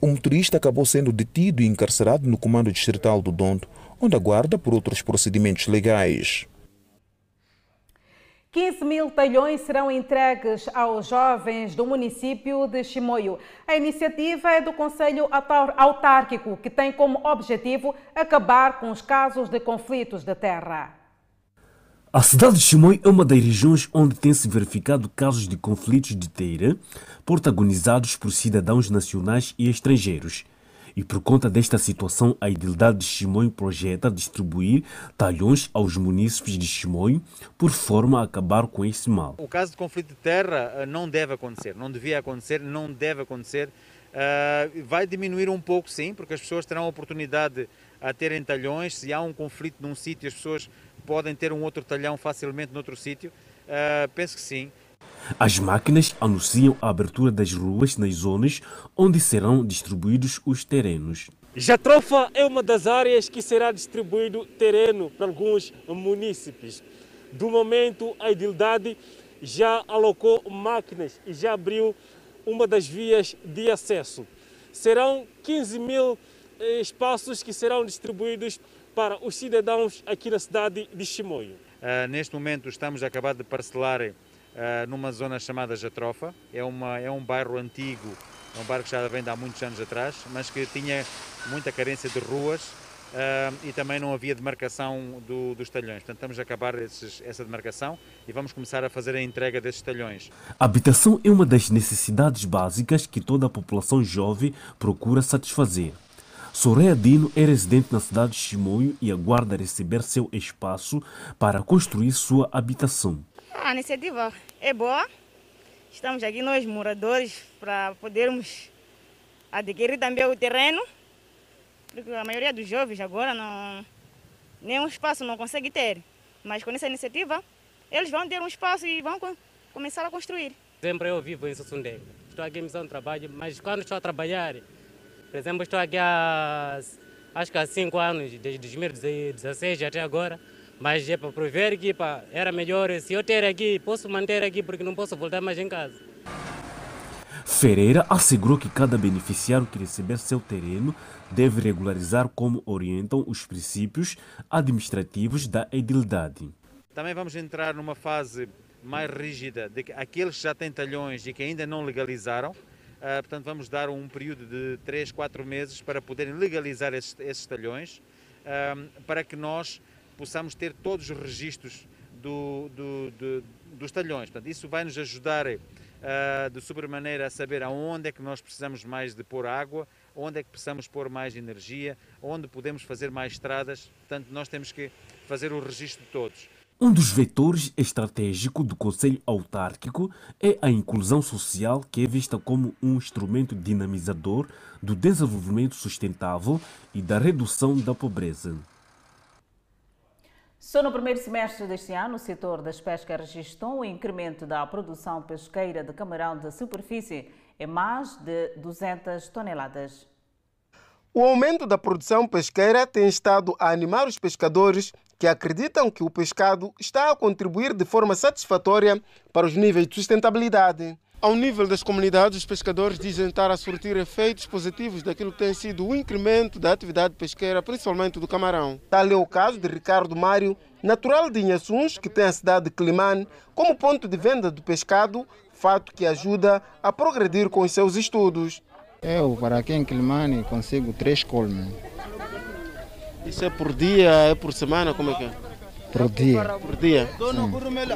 o motorista acabou sendo detido e encarcerado no comando distrital do Dondo, onde aguarda por outros procedimentos legais. 15 mil talhões serão entregues aos jovens do município de Chimoio. A iniciativa é do Conselho Autárquico, que tem como objetivo acabar com os casos de conflitos de terra. A cidade de Chimoio é uma das regiões onde tem-se verificado casos de conflitos de terra protagonizados por cidadãos nacionais e estrangeiros. E por conta desta situação, a Idilidade de Chimoio projeta distribuir talhões aos munícipes de Chimoio por forma a acabar com esse mal. O caso de conflito de terra não deve acontecer, não devia acontecer, não deve acontecer. Uh, vai diminuir um pouco, sim, porque as pessoas terão a oportunidade a terem talhões. Se há um conflito num sítio, as pessoas podem ter um outro talhão facilmente noutro sítio. Uh, penso que sim. As máquinas anunciam a abertura das ruas nas zonas onde serão distribuídos os terrenos. Jatrofa é uma das áreas que será distribuído terreno para alguns munícipes. Do momento, a Idildade já alocou máquinas e já abriu uma das vias de acesso. Serão 15 mil eh, espaços que serão distribuídos para os cidadãos aqui na cidade de Chimoio. Uh, neste momento estamos a acabar de parcelar uh, numa zona chamada Jatrofa. É, uma, é um bairro antigo, é um bairro que já vem de há muitos anos atrás, mas que tinha muita carência de ruas uh, e também não havia demarcação do, dos talhões. Portanto, estamos a acabar esses, essa demarcação e vamos começar a fazer a entrega desses talhões. A habitação é uma das necessidades básicas que toda a população jovem procura satisfazer. Soraya Dino é residente na cidade de Chimoio e aguarda receber seu espaço para construir sua habitação. A iniciativa é boa. Estamos aqui nós moradores para podermos adquirir também o terreno, porque a maioria dos jovens agora não nenhum espaço não consegue ter. Mas com essa iniciativa, eles vão ter um espaço e vão começar a construir. Sempre eu vivo em Sussundé. Estou aqui em missão de trabalho, mas quando estou a trabalhar, por exemplo, estou aqui há acho que há cinco anos, desde 2016 até agora. Mas é para prover que pá, era melhor, se eu ter aqui, posso manter aqui porque não posso voltar mais em casa. Ferreira assegurou que cada beneficiário que receber seu terreno deve regularizar como orientam os princípios administrativos da edilidade. Também vamos entrar numa fase mais rígida de que aqueles que já têm talhões e que ainda não legalizaram, uh, portanto vamos dar um período de 3, 4 meses para poderem legalizar esses, esses talhões, uh, para que nós possamos ter todos os registros do, do, do, dos talhões. Portanto, isso vai nos ajudar uh, de sobremaneira a saber aonde é que nós precisamos mais de pôr água, onde é que precisamos pôr mais energia, onde podemos fazer mais estradas. Portanto, nós temos que fazer o registro de todos. Um dos vetores estratégicos do Conselho Autárquico é a inclusão social, que é vista como um instrumento dinamizador do desenvolvimento sustentável e da redução da pobreza. Só no primeiro semestre deste ano, o setor das pescas registrou um incremento da produção pesqueira de camarão de superfície em mais de 200 toneladas. O aumento da produção pesqueira tem estado a animar os pescadores que acreditam que o pescado está a contribuir de forma satisfatória para os níveis de sustentabilidade. Ao nível das comunidades, os pescadores dizem estar a surtir efeitos positivos daquilo que tem sido o incremento da atividade pesqueira, principalmente do camarão. Tal é o caso de Ricardo Mário, natural de Inhaçuns, que tem a cidade de Climane como ponto de venda do pescado, fato que ajuda a progredir com os seus estudos. Eu, para aqui em Climane, consigo três colmes. Isso é por dia, é por semana, como é que é? Por dia. Por dia?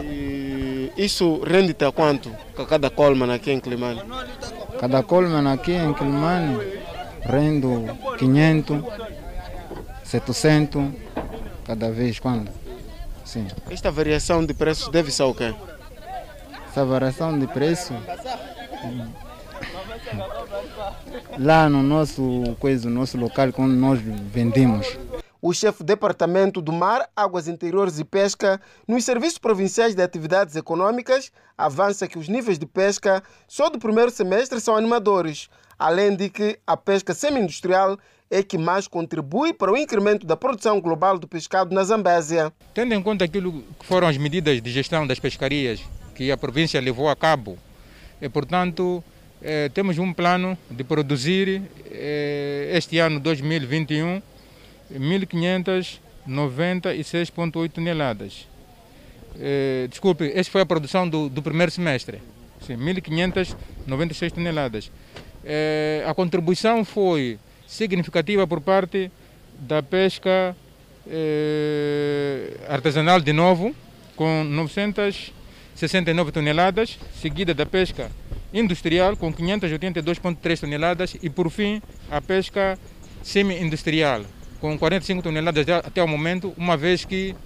E isso rende-te a quanto? Cada colman aqui em Climane? Cada colman aqui em Climane rendo 500. 700 cada vez quando. Sim. Esta variação de preços deve-se ao quê? Essa variação de preço lá no nosso coisa, no nosso local quando nós vendemos. O chefe do Departamento do Mar, Águas Interiores e Pesca, nos Serviços Provinciais de Atividades Econômicas, avança que os níveis de pesca só do primeiro semestre são animadores, além de que a pesca semi-industrial é que mais contribui para o incremento da produção global do pescado na Zambésia. Tendo em conta aquilo que foram as medidas de gestão das pescarias que a província levou a cabo, e, portanto, eh, temos um plano de produzir eh, este ano 2021 1.596,8 toneladas. Eh, desculpe, esta foi a produção do, do primeiro semestre. 1.596 toneladas. A contribuição foi significativa por parte da pesca artesanal de novo, com 969 toneladas, seguida da pesca industrial com 582,3 toneladas e, por fim, a pesca semi-industrial com 45 toneladas até o momento, uma vez que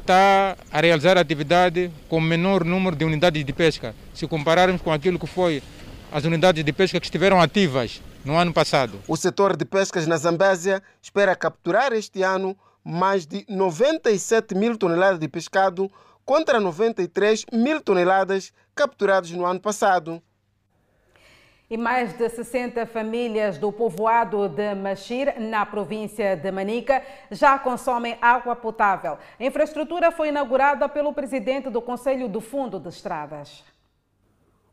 está a realizar a atividade com menor número de unidades de pesca, se compararmos com aquilo que foi as unidades de pesca que estiveram ativas no ano passado. O setor de pescas na Zambésia espera capturar este ano mais de 97 mil toneladas de pescado contra 93 mil toneladas capturadas no ano passado. E mais de 60 famílias do povoado de Machir, na província de Manica, já consomem água potável. A infraestrutura foi inaugurada pelo presidente do Conselho do Fundo de Estradas.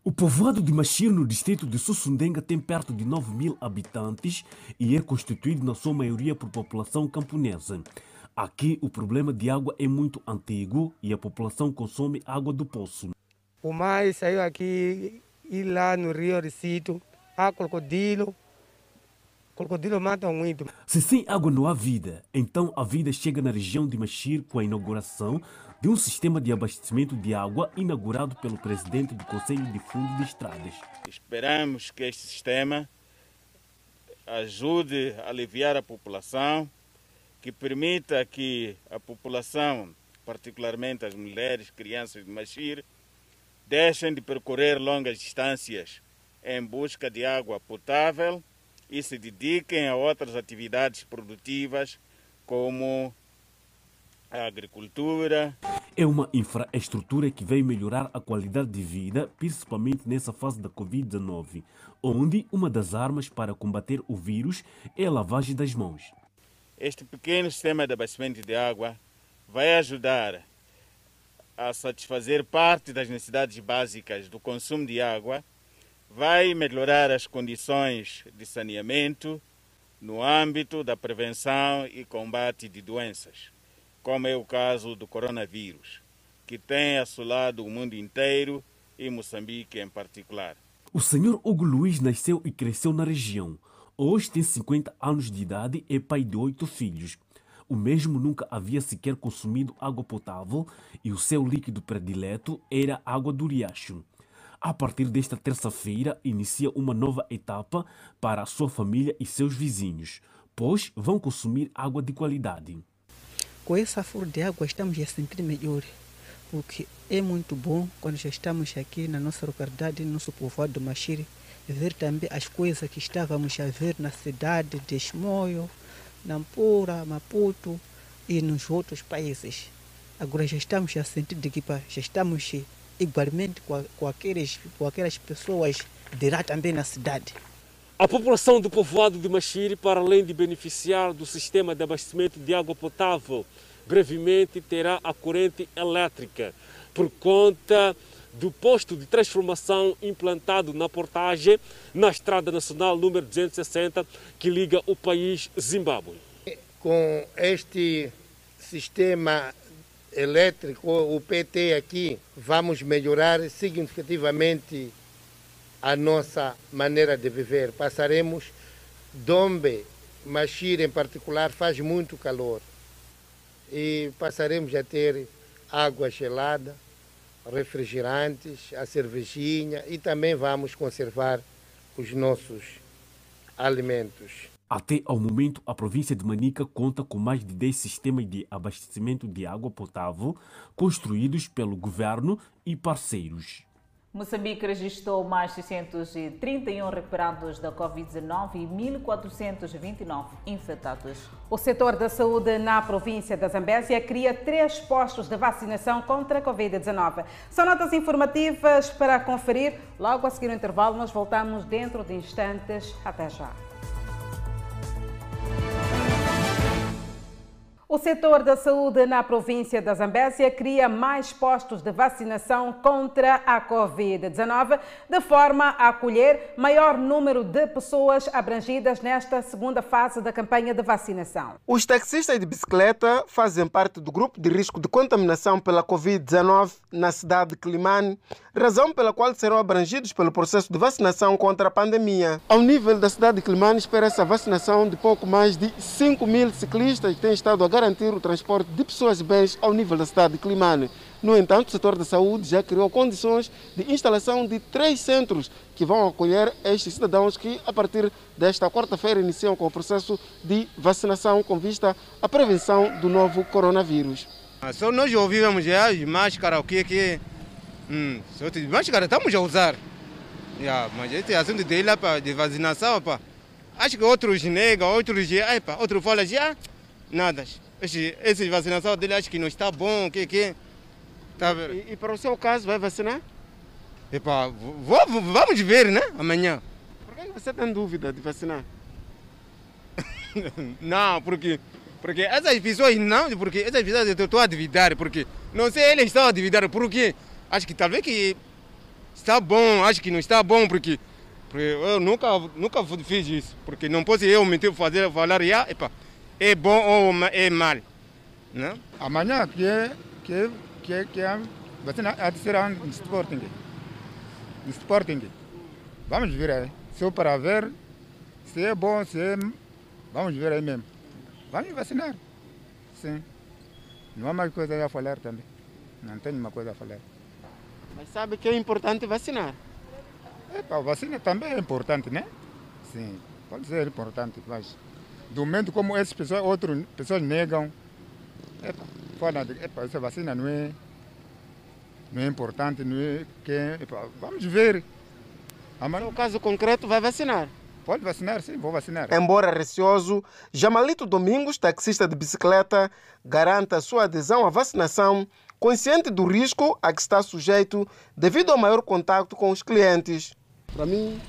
O povoado de Machir, no distrito de Sussundenga, tem perto de 9 mil habitantes e é constituído na sua maioria por população camponesa. Aqui, o problema de água é muito antigo e a população consome água do poço. O mais saiu aqui e lá no Rio Recito há crocodilo. Crocodilo mata muito. Se sem água não há vida, então a vida chega na região de Machir com a inauguração de um sistema de abastecimento de água inaugurado pelo presidente do Conselho de Fundo de Estradas. Esperamos que este sistema ajude a aliviar a população, que permita que a população, particularmente as mulheres, crianças de Machir, deixem de percorrer longas distâncias em busca de água potável e se dediquem a outras atividades produtivas como a agricultura. É uma infraestrutura que veio melhorar a qualidade de vida, principalmente nessa fase da Covid-19, onde uma das armas para combater o vírus é a lavagem das mãos. Este pequeno sistema de abastecimento de água vai ajudar a satisfazer parte das necessidades básicas do consumo de água, vai melhorar as condições de saneamento no âmbito da prevenção e combate de doenças, como é o caso do coronavírus, que tem assolado o mundo inteiro e Moçambique em particular. O senhor Hugo Luiz nasceu e cresceu na região. Hoje tem 50 anos de idade e é pai de oito filhos. O mesmo nunca havia sequer consumido água potável e o seu líquido predileto era água do riacho. A partir desta terça-feira, inicia uma nova etapa para a sua família e seus vizinhos, pois vão consumir água de qualidade. Com essa flor de água estamos a sentir melhor, porque é muito bom quando já estamos aqui na nossa localidade, no nosso povoado do Machiri, ver também as coisas que estávamos a ver na cidade de Esmoio, Nampula, Maputo e nos outros países. Agora já estamos a sentir de que já estamos igualmente com, com, aqueles, com aquelas pessoas de lá também na cidade. A população do povoado de Machiri, para além de beneficiar do sistema de abastecimento de água potável, brevemente terá a corrente elétrica por conta do posto de transformação implantado na portagem na Estrada Nacional número 260 que liga o país Zimbábue. Com este sistema elétrico, o PT aqui, vamos melhorar significativamente a nossa maneira de viver. Passaremos, Dombe, Machir em particular, faz muito calor. E passaremos a ter água gelada, refrigerantes, a cervejinha e também vamos conservar os nossos alimentos. Até ao momento, a província de Manica conta com mais de 10 sistemas de abastecimento de água potável construídos pelo governo e parceiros. Moçambique registrou mais 631 recuperados da Covid-19 e 1.429 infectados. O setor da saúde na província da Zambésia cria três postos de vacinação contra a Covid-19. São notas informativas para conferir. Logo a seguir o intervalo, nós voltamos dentro de instantes. Até já. O setor da saúde na província da Zambésia cria mais postos de vacinação contra a Covid-19, de forma a acolher maior número de pessoas abrangidas nesta segunda fase da campanha de vacinação. Os taxistas de bicicleta fazem parte do grupo de risco de contaminação pela Covid-19 na cidade de Climane, razão pela qual serão abrangidos pelo processo de vacinação contra a pandemia. Ao nível da cidade de Climane, espera-se a vacinação de pouco mais de 5 mil ciclistas que têm estado a garantir o transporte de pessoas e bens ao nível da cidade de Climane. No entanto, o setor da saúde já criou condições de instalação de três centros que vão acolher estes cidadãos que, a partir desta quarta-feira, iniciam com o processo de vacinação com vista à prevenção do novo coronavírus. Só nós ouvimos já as máscaras, o que que hum, máscara estamos a usar. Yeah, mas esse assunto de, lá, pá, de vacinação, pá, acho que outros negam, outros, outros falam já, nada. Esse, esse vacinação dele acho que não está bom, que que. Tá... E, e, para o seu caso, vai vacinar? Epa, vamos ver, né? Amanhã. Por que você tem dúvida de vacinar? não, porque, porque essas pessoas não, porque essas pessoas eu estou a duvidar, porque não sei, eles estão a duvidar, porque acho que talvez que está bom, acho que não está bom, porque, porque eu nunca, nunca fiz isso, porque não posso eu mentir, fazer, falar, já, epa, é bom ou é mal. Né? Amanhã que é, que é, que é, que é de ser um Sporting. Sporting. Vamos ver aí. Só para ver se é bom, se é. Vamos ver aí mesmo. Vamos vacinar. Sim. Não há mais coisa a falar também. Não tenho uma coisa a falar. Mas sabe que é importante vacinar? É, a vacina também é importante, né? Sim, pode ser importante, mas do momento como essas pessoas, outras pessoas negam, epa, fala, epa, essa vacina não é, não é importante, não é que, epa, vamos ver. Amanhã... No caso concreto, vai vacinar? Pode vacinar, sim, vou vacinar. Embora receoso, Jamalito Domingos, taxista de bicicleta, garante a sua adesão à vacinação, consciente do risco a que está sujeito devido ao maior contato com os clientes. Para mim,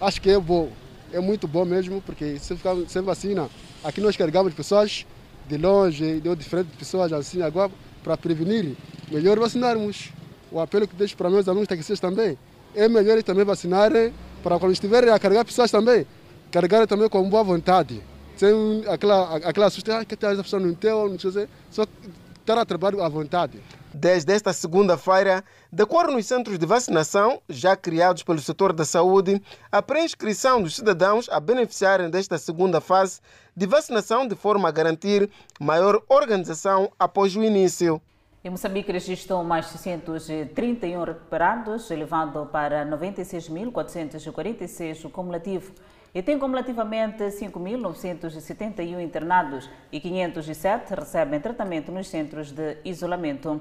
acho que é bom é muito bom mesmo, porque se sem vacina, aqui nós carregamos pessoas de longe, de diferentes pessoas assim, agora para prevenir, melhor vacinarmos. O apelo que deixo para meus alunos taxistas também, é melhor também vacinarem para quando estiverem a carregar pessoas também, carregarem também com boa vontade, sem aquela, aquela assusta, ah, que essa pessoa não tem, não sei, só estar a trabalhar à vontade. Desde esta segunda-feira, decorre nos centros de vacinação, já criados pelo setor da saúde, a pré-inscrição dos cidadãos a beneficiarem desta segunda fase de vacinação, de forma a garantir maior organização após o início. Em Moçambique registrou mais 631 recuperados, elevando para 96.446 o cumulativo e tem cumulativamente 5.971 internados e 507 recebem tratamento nos centros de isolamento.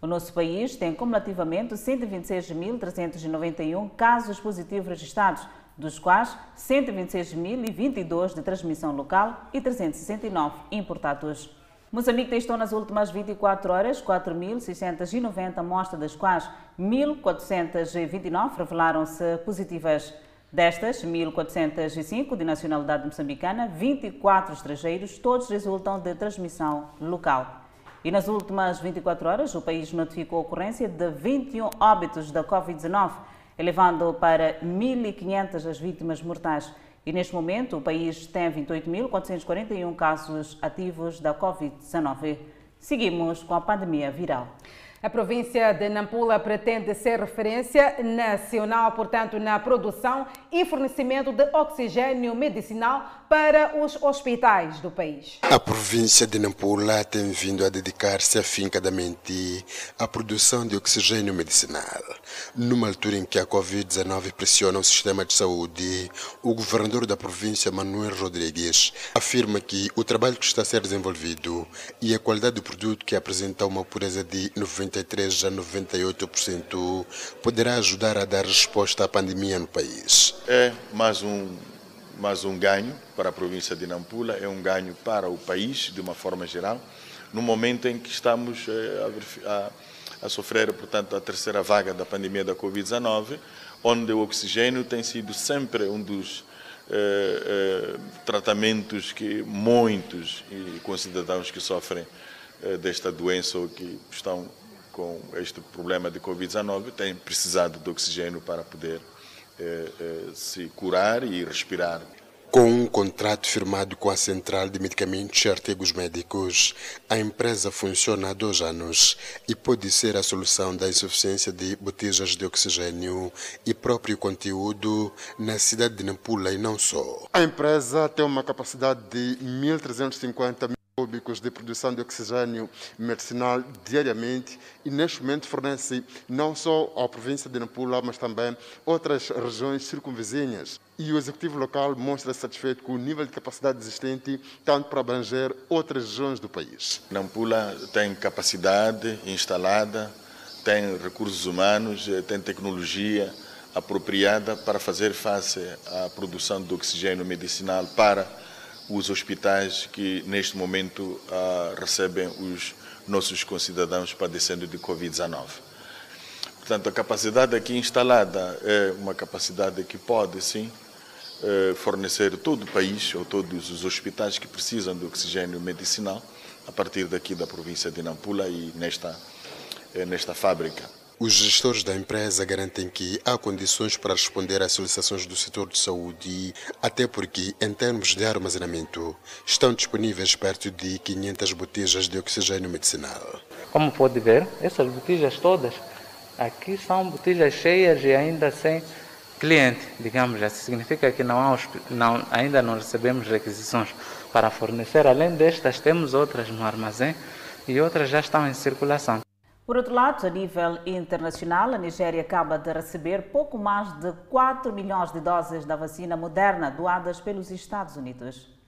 O nosso país tem cumulativamente 126.391 casos positivos registrados, dos quais 126.022 de transmissão local e 369 importados. Moçambique testou nas últimas 24 horas 4.690 amostras, das quais 1.429 revelaram-se positivas. Destas, 1.405 de nacionalidade moçambicana, 24 estrangeiros, todos resultam de transmissão local. E nas últimas 24 horas, o país notificou a ocorrência de 21 óbitos da Covid-19, elevando para 1.500 as vítimas mortais. E neste momento, o país tem 28.441 casos ativos da Covid-19. Seguimos com a pandemia viral. A província de Nampula pretende ser referência nacional, portanto, na produção e fornecimento de oxigênio medicinal para os hospitais do país. A província de Nampula tem vindo a dedicar-se afincadamente à produção de oxigênio medicinal. Numa altura em que a Covid-19 pressiona o sistema de saúde, o governador da província, Manuel Rodrigues, afirma que o trabalho que está a ser desenvolvido e a qualidade do produto que apresenta uma pureza de 93 a 98% poderá ajudar a dar resposta à pandemia no país. É mais um, mais um ganho para a província de Nampula, é um ganho para o país de uma forma geral, no momento em que estamos a, a, a sofrer, portanto, a terceira vaga da pandemia da Covid-19, onde o oxigênio tem sido sempre um dos eh, eh, tratamentos que muitos concidadãos que sofrem eh, desta doença ou que estão com este problema de Covid-19 têm precisado de oxigênio para poder se curar e respirar. Com um contrato firmado com a Central de Medicamentos e Artigos Médicos, a empresa funciona há dois anos e pode ser a solução da insuficiência de botijas de oxigênio e próprio conteúdo na cidade de Nampula e não só. A empresa tem uma capacidade de 1.350 mil cúbicos de produção de oxigênio medicinal diariamente e neste momento fornece não só à província de Nampula, mas também outras regiões circunvizinhas e o executivo local mostra satisfeito com o nível de capacidade existente, tanto para abranger outras regiões do país. Nampula tem capacidade instalada, tem recursos humanos, tem tecnologia apropriada para fazer face à produção de oxigênio medicinal para os hospitais que neste momento uh, recebem os nossos concidadãos padecendo de Covid-19. Portanto, a capacidade aqui instalada é uma capacidade que pode, sim, eh, fornecer todo o país ou todos os hospitais que precisam de oxigênio medicinal a partir daqui da província de Nampula e nesta, eh, nesta fábrica. Os gestores da empresa garantem que há condições para responder às solicitações do setor de saúde, até porque, em termos de armazenamento, estão disponíveis perto de 500 botijas de oxigênio medicinal. Como pode ver, essas botijas todas aqui são botijas cheias e ainda sem cliente, digamos assim, significa que não há, não, ainda não recebemos requisições para fornecer. Além destas, temos outras no armazém e outras já estão em circulação. Por outro lado, a nível internacional, a Nigéria acaba de receber pouco mais de 4 milhões de doses da vacina moderna doadas pelos Estados Unidos.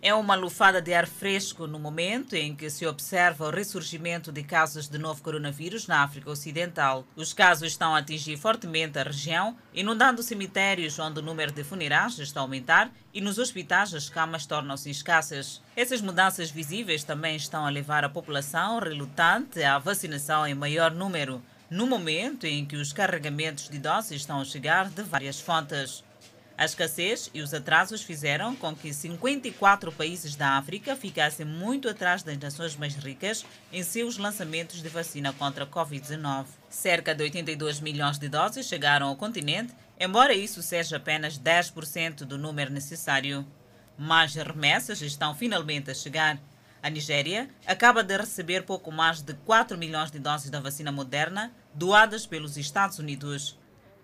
É uma lufada de ar fresco no momento em que se observa o ressurgimento de casos de novo coronavírus na África Ocidental. Os casos estão a atingir fortemente a região, inundando cemitérios onde o número de funerais está a aumentar e nos hospitais as camas tornam-se escassas. Essas mudanças visíveis também estão a levar a população relutante à vacinação em maior número, no momento em que os carregamentos de doses estão a chegar de várias fontes. A escassez e os atrasos fizeram com que 54 países da África ficassem muito atrás das nações mais ricas em seus lançamentos de vacina contra a Covid-19. Cerca de 82 milhões de doses chegaram ao continente, embora isso seja apenas 10% do número necessário. Mais remessas estão finalmente a chegar. A Nigéria acaba de receber pouco mais de 4 milhões de doses da vacina moderna doadas pelos Estados Unidos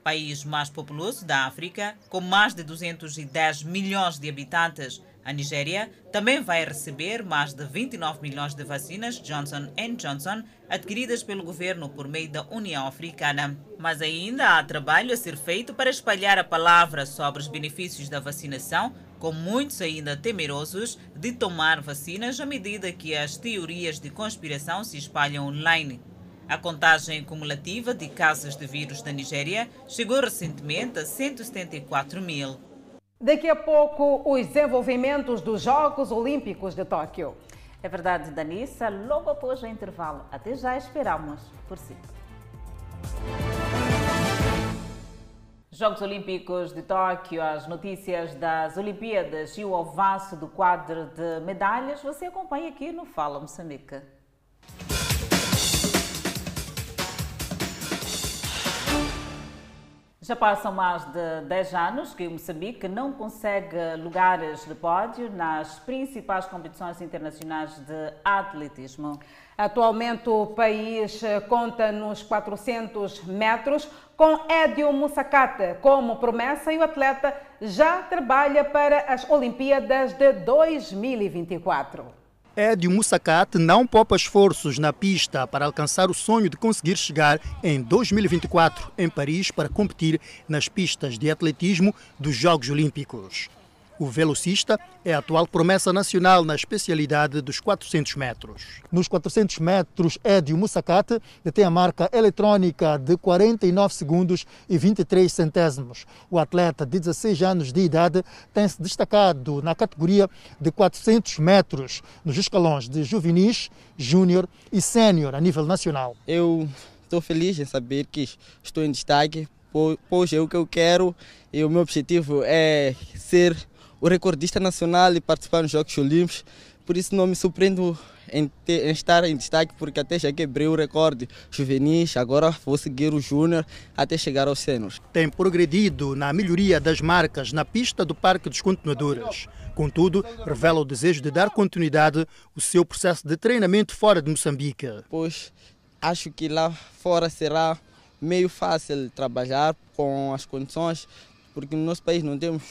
país mais populoso da África, com mais de 210 milhões de habitantes. A Nigéria também vai receber mais de 29 milhões de vacinas Johnson Johnson adquiridas pelo governo por meio da União Africana. Mas ainda há trabalho a ser feito para espalhar a palavra sobre os benefícios da vacinação, com muitos ainda temerosos de tomar vacinas à medida que as teorias de conspiração se espalham online. A contagem cumulativa de casos de vírus na Nigéria chegou recentemente a 174 mil. Daqui a pouco, os desenvolvimentos dos Jogos Olímpicos de Tóquio. É verdade, Danissa, logo após o intervalo. Até já esperamos por si. Jogos Olímpicos de Tóquio, as notícias das Olimpíadas e o avanço do quadro de medalhas, você acompanha aqui no Fala Moçambique. Já passam mais de 10 anos que o Moçambique não consegue lugares de pódio nas principais competições internacionais de atletismo. Atualmente o país conta nos 400 metros com Edio Musacate como promessa e o atleta já trabalha para as Olimpíadas de 2024. Edio Musacate não poupa esforços na pista para alcançar o sonho de conseguir chegar em 2024 em Paris para competir nas pistas de atletismo dos Jogos Olímpicos. O velocista é a atual promessa nacional na especialidade dos 400 metros. Nos 400 metros, Edio Musacate detém a marca eletrônica de 49 segundos e 23 centésimos. O atleta de 16 anos de idade tem se destacado na categoria de 400 metros, nos escalões de juvenis, júnior e sénior a nível nacional. Eu estou feliz em saber que estou em destaque, pois é o que eu quero e o meu objetivo é ser o recordista nacional e participar nos Jogos Olímpicos. Por isso não me surpreendo em, ter, em, estar em destaque, porque até já quebrei o recorde juvenis, agora vou seguir o júnior até chegar aos sêniores. Tem progredido na melhoria das marcas na pista do Parque dos Continuadores. Contudo, revela o desejo de dar continuidade ao seu processo de treinamento fora de Moçambique. Pois acho que lá fora será meio fácil trabalhar com as condições, porque no nosso país não temos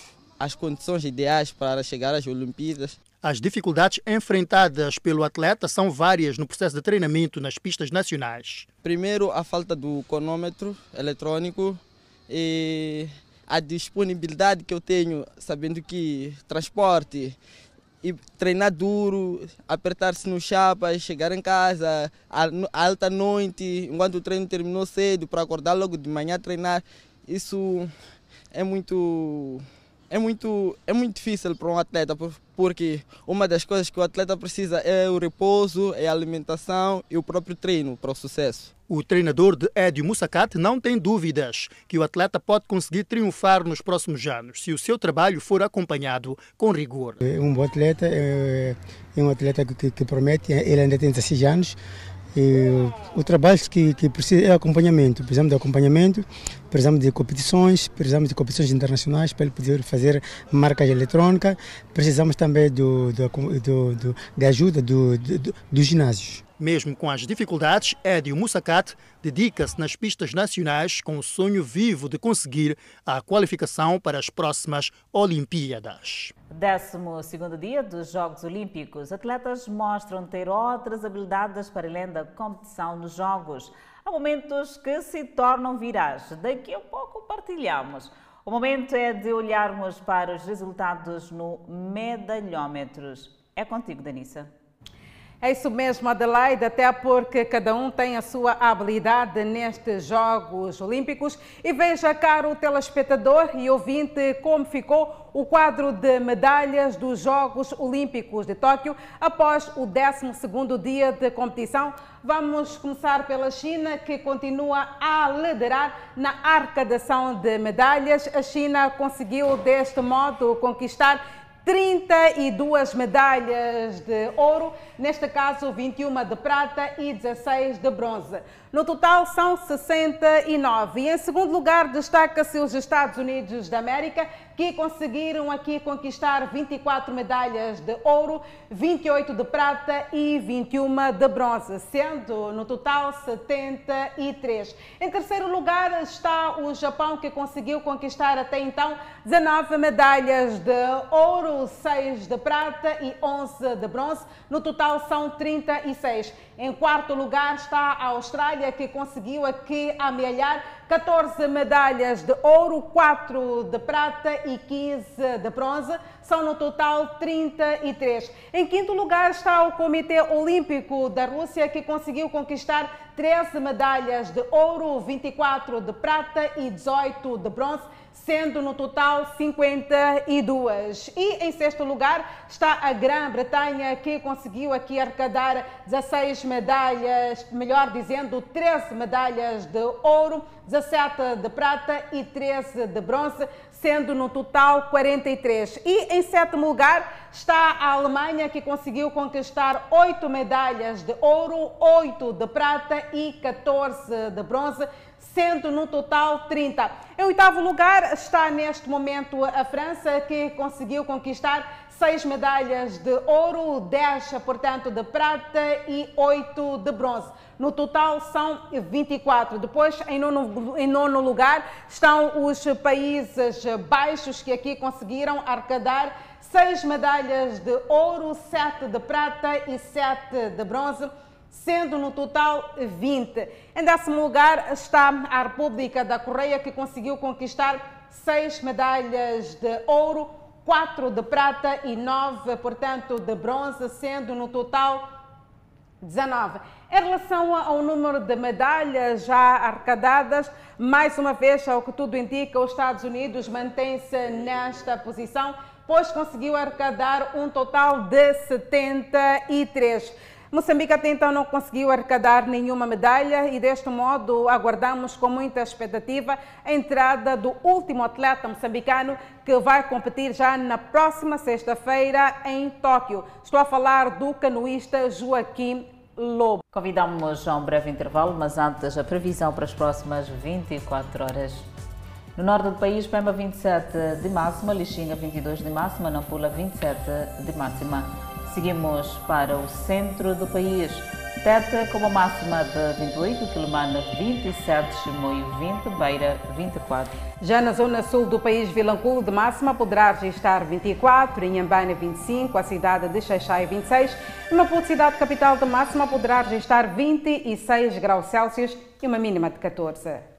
as condições ideais para chegar às Olimpíadas. As dificuldades enfrentadas pelo atleta são várias no processo de treinamento nas pistas nacionais. Primeiro, a falta do cronômetro eletrônico e a disponibilidade que eu tenho, sabendo que transporte e treinar duro, apertar-se no chapa, chegar em casa à alta noite, enquanto o treino terminou cedo, para acordar logo de manhã treinar, isso é muito é muito, é muito difícil para um atleta, porque uma das coisas que o atleta precisa é o repouso, é a alimentação e o próprio treino para o sucesso. O treinador de Edio Musacate não tem dúvidas que o atleta pode conseguir triunfar nos próximos anos, se o seu trabalho for acompanhado com rigor. É um bom atleta, é, é um atleta que, que promete, ele ainda tem 16 anos, e o trabalho que, que precisa é acompanhamento. Precisamos de acompanhamento, precisamos de competições, precisamos de competições internacionais para ele poder fazer marcas eletrônicas. Precisamos também do, do, do, do de ajuda do, do, dos ginásios. Mesmo com as dificuldades, Edio Mussacat dedica-se nas pistas nacionais com o sonho vivo de conseguir a qualificação para as próximas Olimpíadas. Décimo segundo dia dos Jogos Olímpicos, atletas mostram ter outras habilidades para além da competição nos Jogos. Há momentos que se tornam virais. Daqui a pouco partilhamos. O momento é de olharmos para os resultados no medalhômetros. É contigo, Danissa. É isso mesmo, Adelaide, até porque cada um tem a sua habilidade nestes Jogos Olímpicos. E veja, caro telespectador e ouvinte, como ficou o quadro de medalhas dos Jogos Olímpicos de Tóquio após o 12º dia de competição. Vamos começar pela China, que continua a liderar na arrecadação de medalhas. A China conseguiu, deste modo, conquistar 32 medalhas de ouro, neste caso 21 de prata e 16 de bronze. No total são 69. E em segundo lugar destaca-se os Estados Unidos da América, que conseguiram aqui conquistar 24 medalhas de ouro, 28 de prata e 21 de bronze, sendo no total 73. Em terceiro lugar está o Japão, que conseguiu conquistar até então 19 medalhas de ouro, 6 de prata e 11 de bronze. No total são 36. Em quarto lugar está a Austrália, que conseguiu aqui amealhar 14 medalhas de ouro, 4 de prata e 15 de bronze. São no total 33. Em quinto lugar está o Comitê Olímpico da Rússia, que conseguiu conquistar 13 medalhas de ouro, 24 de prata e 18 de bronze sendo no total 52. E em sexto lugar está a Grã-Bretanha, que conseguiu aqui arrecadar 16 medalhas, melhor dizendo, 13 medalhas de ouro, 17 de prata e 13 de bronze, sendo no total 43. E em sétimo lugar está a Alemanha, que conseguiu conquistar oito medalhas de ouro, oito de prata e 14 de bronze, sendo no total 30. Em oitavo lugar está neste momento a França, que conseguiu conquistar seis medalhas de ouro, 10, portanto, de prata e 8 de bronze. No total são 24. Depois, em nono, em nono lugar, estão os Países Baixos, que aqui conseguiram arrecadar seis medalhas de ouro, sete de prata e sete de bronze sendo no total 20. Em décimo lugar está a República da Coreia, que conseguiu conquistar seis medalhas de ouro, quatro de prata e nove, portanto, de bronze, sendo no total 19. Em relação ao número de medalhas já arrecadadas, mais uma vez, ao que tudo indica, os Estados Unidos mantém-se nesta posição, pois conseguiu arrecadar um total de 73. Moçambique até então não conseguiu arrecadar nenhuma medalha e deste modo aguardamos com muita expectativa a entrada do último atleta moçambicano que vai competir já na próxima sexta-feira em Tóquio. Estou a falar do canoísta Joaquim Lobo. Convidamos a um breve intervalo, mas antes a previsão para as próximas 24 horas. No norte do país, Pemba 27 de máxima, Lixinga 22 de máxima, Nampula 27 de máxima. Seguimos para o centro do país. Teta com uma máxima de 28, Quilomana 27, Chimoio 20, Beira 24. Já na zona sul do país, Vilanculo de máxima poderá registrar 24, Inhambane 25, a cidade de Xaixai 26 e Maputo, cidade capital de máxima, poderá registrar 26 graus Celsius e uma mínima de 14.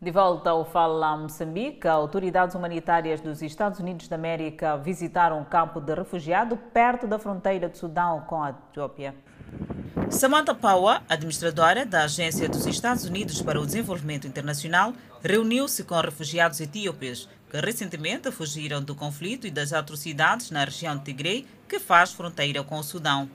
De volta ao Fala Moçambique, autoridades humanitárias dos Estados Unidos da América visitaram um campo de refugiado perto da fronteira de Sudão com a Etiópia. Samantha Power, administradora da Agência dos Estados Unidos para o Desenvolvimento Internacional, reuniu-se com refugiados etíopes que recentemente fugiram do conflito e das atrocidades na região de Tigray, que faz fronteira com o Sudão.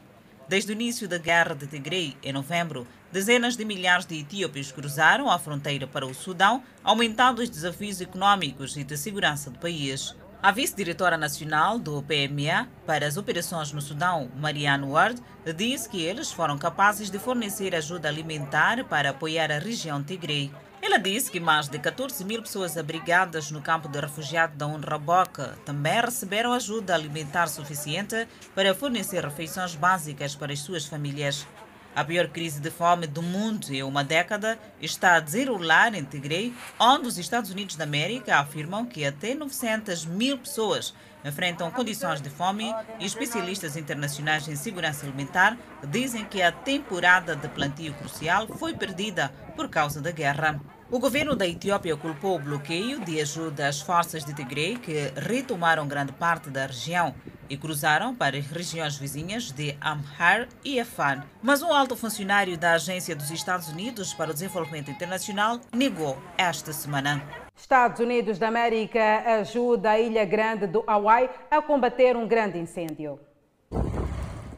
Desde o início da guerra de Tigray, em novembro, dezenas de milhares de etíopes cruzaram a fronteira para o Sudão, aumentando os desafios econômicos e de segurança do país. A vice-diretora nacional do PMA para as operações no Sudão, Marianne Ward, disse que eles foram capazes de fornecer ajuda alimentar para apoiar a região Tigray. Ela disse que mais de 14 mil pessoas abrigadas no campo de refugiados da Unraboca também receberam ajuda alimentar suficiente para fornecer refeições básicas para as suas famílias. A pior crise de fome do mundo em uma década está a desenrolar em Tigray, onde os Estados Unidos da América afirmam que até 900 mil pessoas enfrentam condições de fome e especialistas internacionais em segurança alimentar dizem que a temporada de plantio crucial foi perdida por causa da guerra. O governo da Etiópia culpou o bloqueio de ajuda às forças de Tigray, que retomaram grande parte da região e cruzaram para as regiões vizinhas de Amhar e Afan. Mas um alto funcionário da Agência dos Estados Unidos para o Desenvolvimento Internacional negou esta semana. Estados Unidos da América ajuda a Ilha Grande do Hawaii a combater um grande incêndio.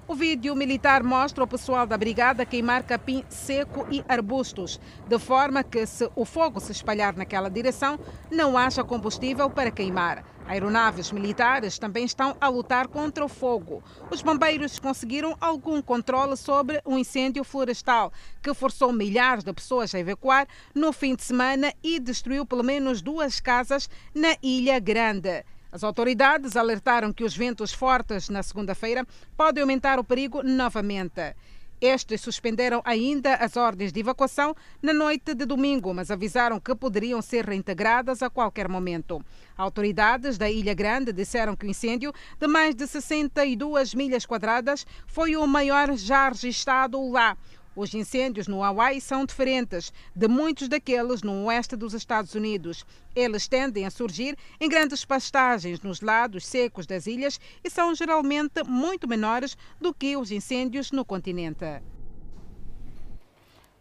O vídeo militar mostra o pessoal da brigada queimar capim seco e arbustos, de forma que, se o fogo se espalhar naquela direção, não haja combustível para queimar. Aeronaves militares também estão a lutar contra o fogo. Os bombeiros conseguiram algum controle sobre um incêndio florestal que forçou milhares de pessoas a evacuar no fim de semana e destruiu pelo menos duas casas na Ilha Grande. As autoridades alertaram que os ventos fortes na segunda-feira podem aumentar o perigo novamente. Estes suspenderam ainda as ordens de evacuação na noite de domingo, mas avisaram que poderiam ser reintegradas a qualquer momento. Autoridades da Ilha Grande disseram que o incêndio, de mais de 62 milhas quadradas, foi o maior já registrado lá. Os incêndios no Hawaii são diferentes de muitos daqueles no oeste dos Estados Unidos. Eles tendem a surgir em grandes pastagens nos lados secos das ilhas e são geralmente muito menores do que os incêndios no continente.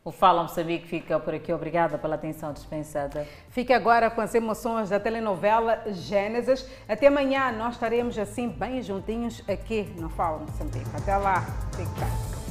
O Fala Moçambique fica por aqui. Obrigada pela atenção dispensada. Fique agora com as emoções da telenovela Gênesis. Até amanhã nós estaremos assim bem juntinhos aqui no Fala Moçambique. Até lá. Fique bem.